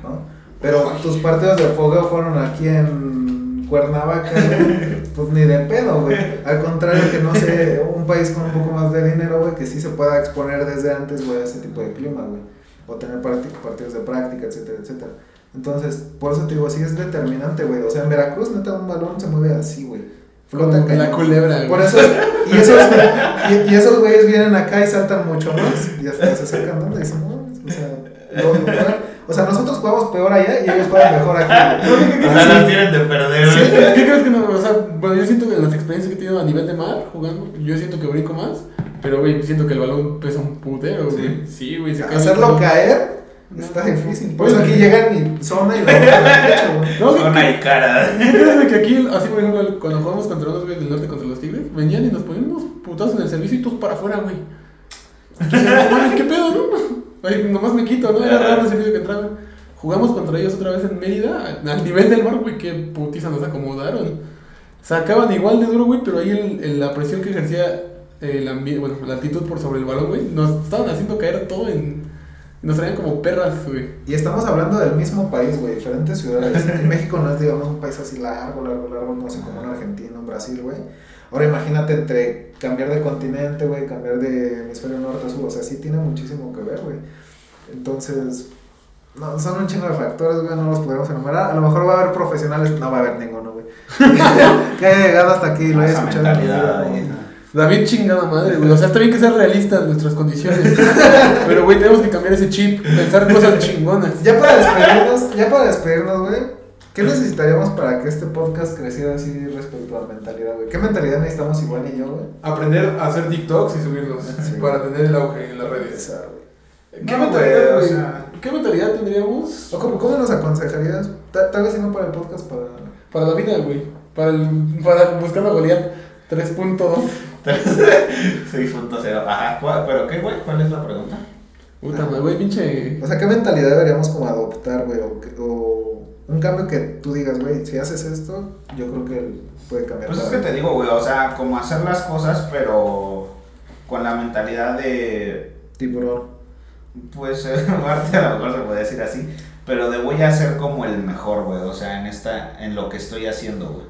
¿no? Pero tus partidos de fogueo fueron aquí en Cuernavaca, güey, pues ni de pedo, güey. Al contrario que, no sé, un país con un poco más de dinero, güey, que sí se pueda exponer desde antes, güey, a ese tipo de clima, güey. O tener parti- partidos de práctica, etcétera, etcétera. Entonces, por eso te digo, sí es determinante, güey. O sea, en Veracruz, neta, un balón se mueve así, güey. Flota cañón. la culebra, güey. Por eso, y esos, y, y esos güeyes vienen acá y saltan mucho más. Y hasta se acercan donde dicen, no, o sea, lo- lo o sea, nosotros jugamos peor allá y ellos juegan mejor aquí. güey. O sea, las tienen de perder, Sí. güey. ¿Qué crees que no? O sea, bueno, yo siento que en las experiencias que he tenido a nivel de mar jugando, yo siento que brinco más, pero güey, siento que el balón pesa un putero, güey. Sí, güey, se cae. Hacerlo caer está difícil. Por eso aquí llegan y zona y ¿qué- Zona y cara. ¿Qué crees de que aquí, así por ejemplo, cuando jugamos contra unos güeyes del norte contra los tigres, venían y nos ponían unos putazos en el servicio y todos para afuera, güey? ¿qué pedo, no? Ay, nomás me quito, ¿no? Era raro el servicio que entraba. Jugamos contra ellos otra vez en Mérida, al nivel del mar, güey, qué putiza nos acomodaron. Sacaban igual de duro, güey, pero ahí el- el- la presión que ejercía el ambiente, bueno, la altitud por sobre el balón, güey, nos estaban haciendo caer todo en... Nos traían como perras, güey. Y estamos hablando del mismo país, güey, diferentes ciudades. En México no es, digamos, un país así largo, largo, largo, no sé, como en Argentina, en Brasil, güey. Ahora imagínate entre cambiar de continente, güey, cambiar de hemisferio norte a sur, o sea, sí tiene muchísimo que ver, güey. Entonces, no, son un chingo de factores, güey, no los podemos enumerar. A lo mejor va a haber profesionales, no va a haber ninguno, güey. que haya llegado hasta aquí y lo haya escuchado. David chingada madre, güey. O sea, está bien que sea realista en nuestras condiciones. pero, güey, tenemos que cambiar ese chip, pensar cosas chingonas. Ya para despedirnos, ya para despedirnos, güey, ¿qué necesitaríamos para que este podcast creciera así respecto a mentalidad, güey? ¿Qué mentalidad necesitamos igual y yo, güey? Aprender a hacer TikToks y subirlos Sí. para tener el auge en las redes. Esa, güey. ¿Qué No, mentalidad, güey, o güey? sea- ¿Qué mentalidad tendríamos ¿O cómo, cómo nos aconsejarías? Ta- Tal vez si no para el podcast, para... para la vida, güey? Para, el, para buscando a Goliat 3.2. 6.0. Ajá, ¿cuál- ¿pero qué, güey? ¿Cuál es la pregunta? Puta madre, güey, pinche. O sea, ¿qué mentalidad deberíamos como adoptar, güey? O, o un cambio que tú digas, güey, si haces esto, yo creo que puede cambiar. Pues es que te digo, güey, o sea, como hacer las cosas, pero con la mentalidad de, Tiburón. pues, parte a lo mejor se puede decir así, pero de voy a ser como el mejor, güey, o sea, en esta, en lo que estoy haciendo, güey.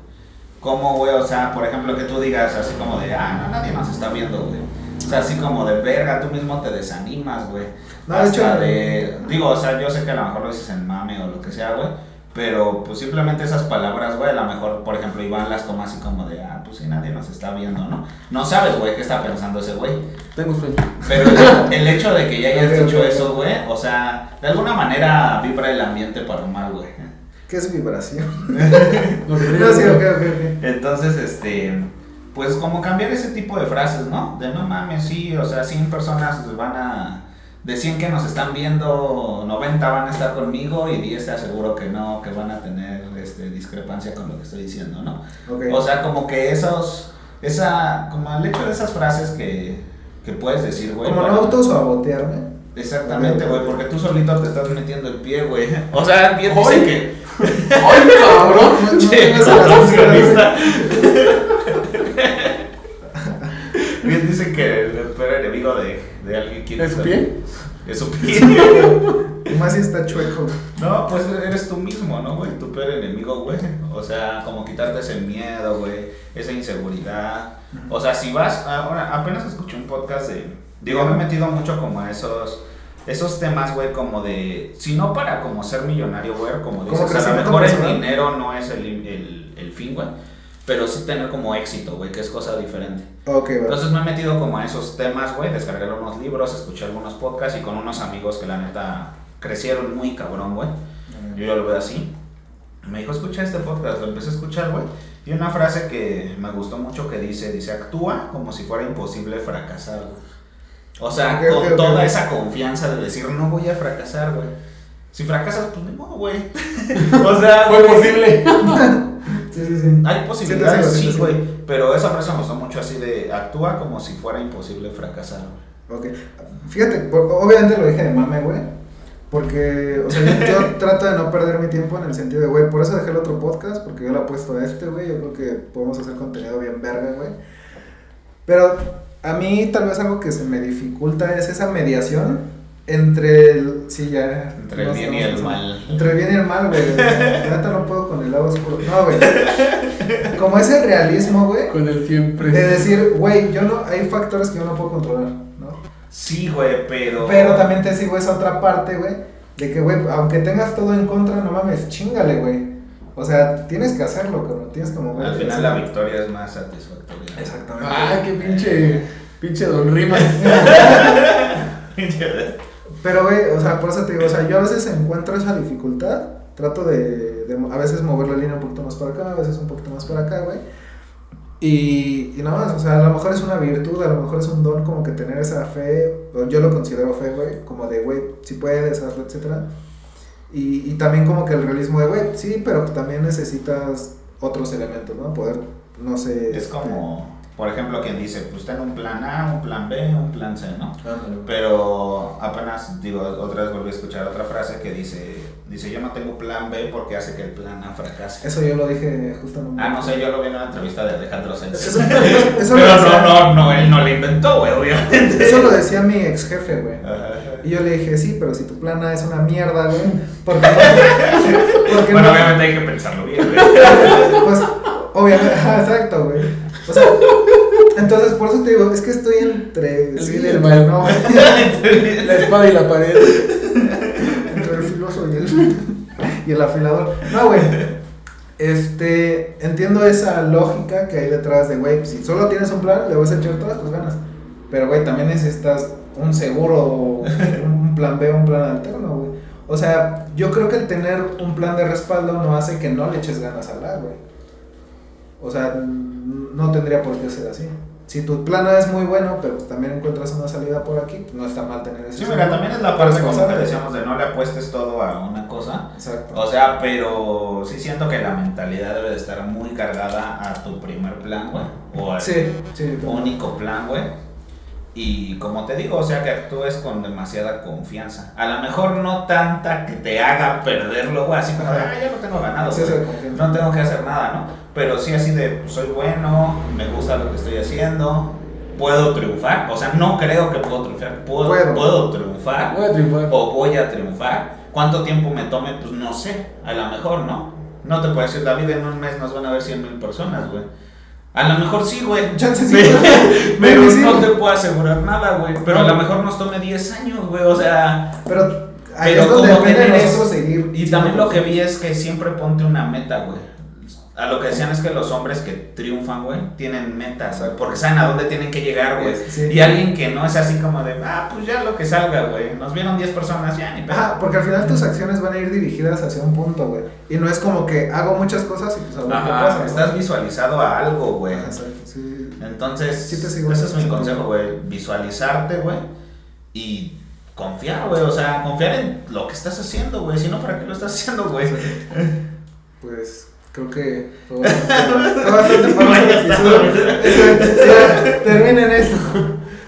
Como, güey, o sea, por ejemplo, que tú digas así como de, ah, no, nadie nos está viendo, güey. O sea, así como de verga, tú mismo te desanimas, güey. No, Hasta hecho- de, digo, o sea, yo sé que a lo mejor lo dices en mame o lo que sea, güey. Pero pues simplemente esas palabras, güey, a lo mejor, por ejemplo, Iván las toma así como de, ah, pues sí, nadie nos está viendo, ¿no? No sabes, güey, qué está pensando ese güey. Tengo sueño. Pero el, el hecho de que ya hayas dicho eso, güey, o sea, de alguna manera vibra el ambiente para mal, güey. ¿Qué es vibración? No, sí. Entonces, este, pues como cambiar ese tipo de frases, ¿no? De no mames, sí, o sea, 100 personas van a... De 100 que nos están viendo, 90 van a estar conmigo y 10 te aseguro que no, que van a tener este, discrepancia con lo que estoy diciendo, ¿no? O sea, como que esos, esa, como el hecho de esas frases que, que puedes decir, güey. Como no autosabotearme. Exactamente, güey, porque tú solito te estás metiendo el pie, güey. O sea, bien dice que... ¡Ay, cabrón! No, no a confusionista. Bien dice que el peor enemigo de, de alguien quiere ¿Es su pie? Es su pie. Y más si está chueco. No, pues eres tú mismo, ¿no, güey? Tu peor enemigo, güey. O sea, como quitarte ese miedo, güey. Esa inseguridad. O sea, si vas. Ahora, apenas escuché un podcast de. Digo, me he metido mucho como a esos. Esos temas, güey, como de. Si no para como ser millonario, güey, como dices, a lo mejor el dinero no es el, el, el fin, güey. Pero sí tener como éxito, güey, que es cosa diferente. Ok, va. Entonces me he metido como a esos temas, güey, descargué algunos libros, escuché algunos podcasts y con unos amigos que la neta crecieron muy cabrón, güey. Yo ya lo veo así. Me dijo, escucha este podcast, lo empecé a escuchar, güey. Y una frase que me gustó mucho que dice, dice, actúa como si fuera imposible fracasar, güey. O sea, con toda esa confianza de decir, no voy a fracasar, güey. Si fracasas, pues ni modo, güey. o sea, Fue güey, posible. Sí, sí, sí. hay posibilidades, Sí, sigo, sí, sí, güey. Pero esa frase me gustó mucho así de, actúa como si fuera imposible fracasar, güey. Ok. Fíjate, obviamente lo dije de mame, güey. Porque, o sea, yo, yo trato de no perder mi tiempo en el sentido de, güey, por eso dejé el otro podcast, porque yo le apuesto a este, güey. Yo creo que podemos hacer contenido bien verga, güey. Pero a mí tal vez algo que se me dificulta es esa mediación entre el... Sí, ya... Entre el bien y el mal. Entre el bien y el mal, güey. La neta no puedo con el lado oscuro. No, güey. Como ese realismo, güey. Con el siempre. De decir, güey, yo no... Hay factores que yo no puedo controlar, ¿no? Sí, güey, pero... Pero también te sigo esa otra parte, güey, de que, güey, aunque tengas todo en contra, no mames, chingale, güey. O sea, tienes que hacerlo, cabrón, tienes que mover. Al final la victoria es más satisfactoria. Exactamente. Ah, qué pinche. Pinche Don Rimas. Pero, güey, o sea, por eso te digo, o sea, yo a veces encuentro esa dificultad, trato de, de a veces mover la línea un poquito más para acá, a veces un poquito más para acá, güey. Y, y nada más, o sea, a lo mejor es una virtud, a lo mejor es un don como que tener esa fe, yo lo considero fe, güey, como de, güey, si puedes, hazlo, etcétera. Y, y también como que el realismo de, güey, sí, pero también necesitas otros elementos, ¿no? Poder, no sé... Es este, como, por ejemplo, quien dice, pues ten un plan A, un plan B, un plan C, ¿no? Pero apenas, digo, otra vez volví a escuchar otra frase que dice, dice, yo no tengo plan B porque hace que el plan A fracase. Eso yo lo dije justamente. Ah, no sé, yo lo vi en una entrevista de Alejandro Sánchez. Eso, eso- eso lo Pero decía- no, no, no, él no lo inventó, güey, obviamente. Eso lo decía mi ex jefe, güey. Ajá. Y yo le dije, sí, pero si tu plan A es una mierda, güey, ¿por qué no? ¿Por qué Bueno, no? obviamente hay que pensarlo bien, güey. Pues, obviamente, exacto, güey. O sea, entonces, por eso te digo, es que estoy entre El sí el el mal. no, güey. La espada y la pared. Entre el filoso y el, y el afilador. No, güey. Este, entiendo esa lógica que hay detrás de, güey, si solo tienes un plan, le vas a echar todas tus ganas. Pero, güey, también necesitas un seguro, un plan B, un plan alterno, güey. O sea, yo creo que el tener un plan de respaldo no hace que no le eches ganas al A, güey. O sea, no tendría por qué ser así. Si tu plan A es muy bueno, pero también encuentras una salida por aquí, no está mal tener ese Sí, mira, también es la parte como que decíamos de no le apuestes todo a una cosa. Exacto. O sea, pero sí siento que la mentalidad debe de estar muy cargada a tu primer plan, güey. O al Sí, sí. único plan, güey. Y como te digo, o sea, que actúes con demasiada confianza. A lo mejor no tanta que te haga perderlo, güey. Así como ah, ya lo tengo ganado. Sí, güey. No tengo que hacer nada, ¿no? Pero sí así de, soy bueno, me gusta lo que estoy haciendo, puedo triunfar. O sea, no creo que puedo triunfar. Puedo, Puedo. puedo triunfar Voy a triunfar. o voy a triunfar. ¿Cuánto tiempo me tome? Pues no sé, a lo mejor no. No te puedo decir, David, en un mes nos van a ver 100 mil personas, güey. A lo mejor sí, güey. Chance sí, Pero, no te puedo asegurar nada, güey. Pero a lo mejor nos tome 10 años, güey. O sea, Pero ahí Pero es donde como tener eso- seguir. y también lo que vi es que siempre ponte una meta, güey. A lo que decían es que los hombres que triunfan, güey, tienen metas, güey, porque saben a dónde tienen que llegar, güey. Sí. Y alguien que no es así como de, ah, pues ya lo que salga, güey. Nos vieron 10 personas, ya ni pedo. Ajá, porque al final tus acciones van a ir dirigidas hacia un punto, güey. Y no es como que hago muchas cosas y pues qué Ajá, pasa. ¿no? estás visualizado a algo, güey. Exacto, sí. Entonces, Sí te sigo. ese es mi consejo, güey. Visualizarte, güey. Y confiar, güey. O sea, confiar en lo que estás haciendo, güey. Si no, ¿para qué lo estás haciendo, güey? Pues creo que fue bastante, famoso el episodio. Eso, ya, Terminen esto.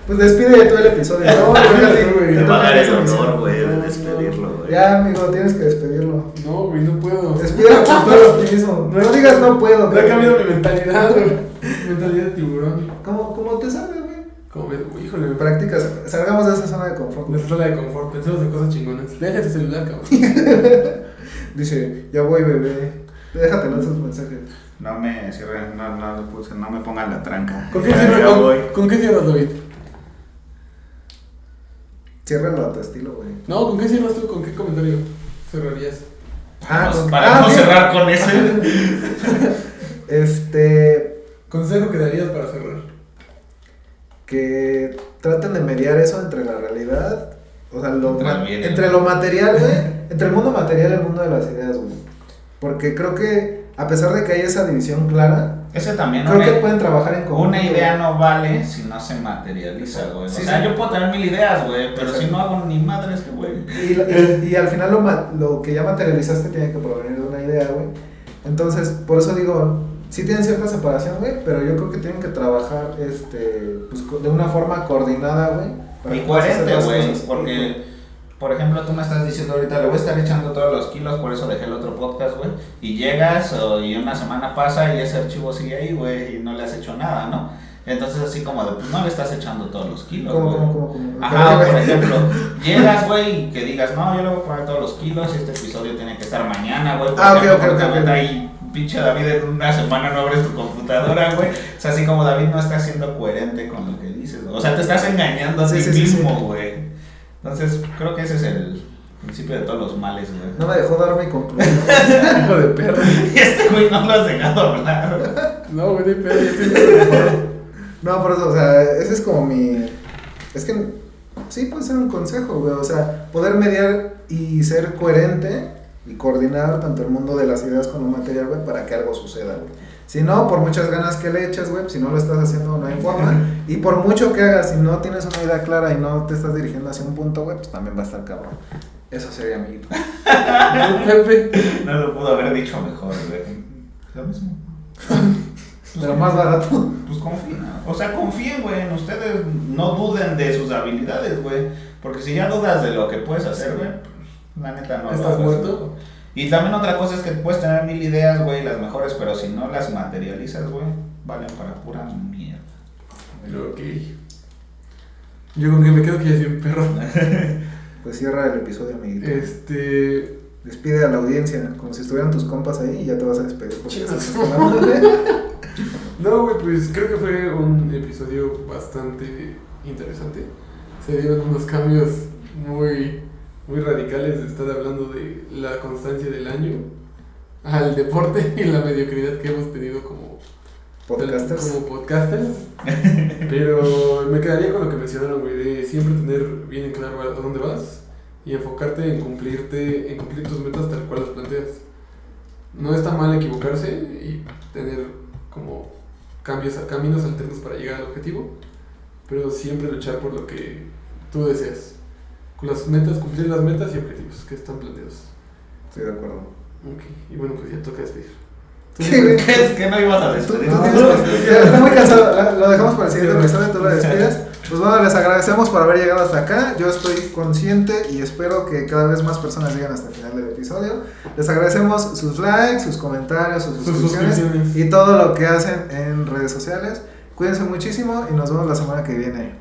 Pues despide todo el episodio. No, güey. Te va a dar el honor, güey, de despedirlo, güey. Ya, amigo, tienes que despedirlo. No, güey, no puedo. Despídelo con todo el optimismo. No digas no puedo. No he cambiado mi mentalidad, güey. Mentalidad de tiburón. ¿Cómo, cómo te sabes, güey? Como híjole, me Practicas, salgamos de esa zona de confort. Nuestra zona de confort, pensemos en cosas chingonas. Deja ese celular, cabrón. Dice, ya voy, bebé. Déjate esos mensajes. No me cierren, no, no, le puse, no me pongan la tranca. ¿Con qué cierras, con, ¿con qué cierras, David? Ciérralo a tu estilo, güey. No, ¿con qué cierras tú? ¿Con qué comentario cerrarías? Ah, Pues, con- para ah, no sí. cerrar con ese. Este. Consejo que darías para cerrar. que traten de mediar eso entre la realidad, o sea, lo Entre bien entre lo material, güey, entre el mundo material y el mundo de las ideas, güey. Porque creo que a pesar de que hay esa división clara, Ese también, creo una, que pueden trabajar en conjunto. una idea no vale si no se materializa, güey. Sí, o sea, sí. yo puedo tener mil ideas, güey, pero Exacto. si no hago ni madres, que güey. Y, y- y al final lo, lo que ya materializaste tiene que provenir de una idea, güey. Entonces, por eso digo, sí tienen cierta separación, güey, pero yo creo que tienen que trabajar este, pues, de una forma coordinada, güey. Y coherente, güey, porque, por ejemplo, tú me estás diciendo ahorita, le voy a estar echando todos los kilos, por eso dejé el otro podcast, güey, y llegas o- y una semana pasa y ese archivo sigue ahí, güey, y no le has hecho nada, ¿no? Entonces, así como de, pues no le estás echando todos los kilos, ¿Cómo, güey. cómo, cómo, cómo? Ajá, por güey, ejemplo, llegas, güey, y que digas, no, yo le voy a poner todos los kilos y este episodio tiene que estar mañana, güey. Ah, ok, ok, ok, ahí, pinche David, en una semana no abres tu computadora, güey. O sea, así como David no está siendo coherente con lo que dices, güey. O sea, te estás engañando a Sí, ti sí, mismo, sí. Entonces, creo que ese es el principio de todos los males, güey. No me dejó dar mi conclusión. Hijo de perro. Y este güey no lo has dejado hablar. No, güey, ya estoy preocupado. No, por eso, o sea, ese es como mi. Es que sí puede ser un consejo, güey. O sea, poder mediar y ser coherente y coordinar tanto el mundo de las ideas con lo material, güey, para que algo suceda, güey. Si no, por muchas ganas que le eches, güey, si no lo estás haciendo, no hay forma. Y por mucho que hagas, si no tienes una idea clara y no te estás dirigiendo hacia un punto, güey, pues también va a estar cabrón. Eso sería mi. Pepe. No lo pudo haber dicho mejor, güey. Lo mismo. Pero más barato. Pues confíen. O sea, confíen, güey, en ustedes. No duden de sus habilidades, güey. Porque si ya dudas de lo que puedes hacer, güey, pues, la neta no lo ¿Estás muerto? güey. Y también otra cosa es que puedes tener mil ideas, güey, las mejores, pero si no las materializas, güey, valen para pura mierda. Ok. Yo con que me quedo que ya soy un perro. Pues cierra el episodio, amiguito. Este. Despide a la audiencia, como si estuvieran tus compas ahí y ya te vas a despedir. No, güey, pues creo que fue un episodio bastante interesante. Se dieron unos cambios muy, muy radicales de estar hablando de la constancia del año al deporte y la mediocridad que hemos tenido como Podcasters. Como podcasters. Pero me quedaría con lo que mencionaron, güey, de siempre tener bien en claro a dónde vas y enfocarte en cumplirte, en cumplir tus metas tal cual las planteas. No está mal equivocarse y tener como cambios, caminos alternos para llegar al objetivo, pero siempre luchar por lo que tú deseas. Las metas, cumplir las metas y objetivos que están planteados. Estoy de acuerdo. Ok, y bueno, pues ya toca despedir. Güey. ¿Qué es que no ibas a despedir? está muy cansado, lo dejamos para el siguiente episodio, tú lo despides. Pues bueno, les agradecemos por haber llegado hasta acá. Yo estoy consciente y espero que cada vez más personas lleguen hasta el final del episodio. Les agradecemos sus likes, sus comentarios, sus Sus suscripciones suscripciones. y todo lo que hacen en redes sociales. Cuídense muchísimo y nos vemos la semana que viene.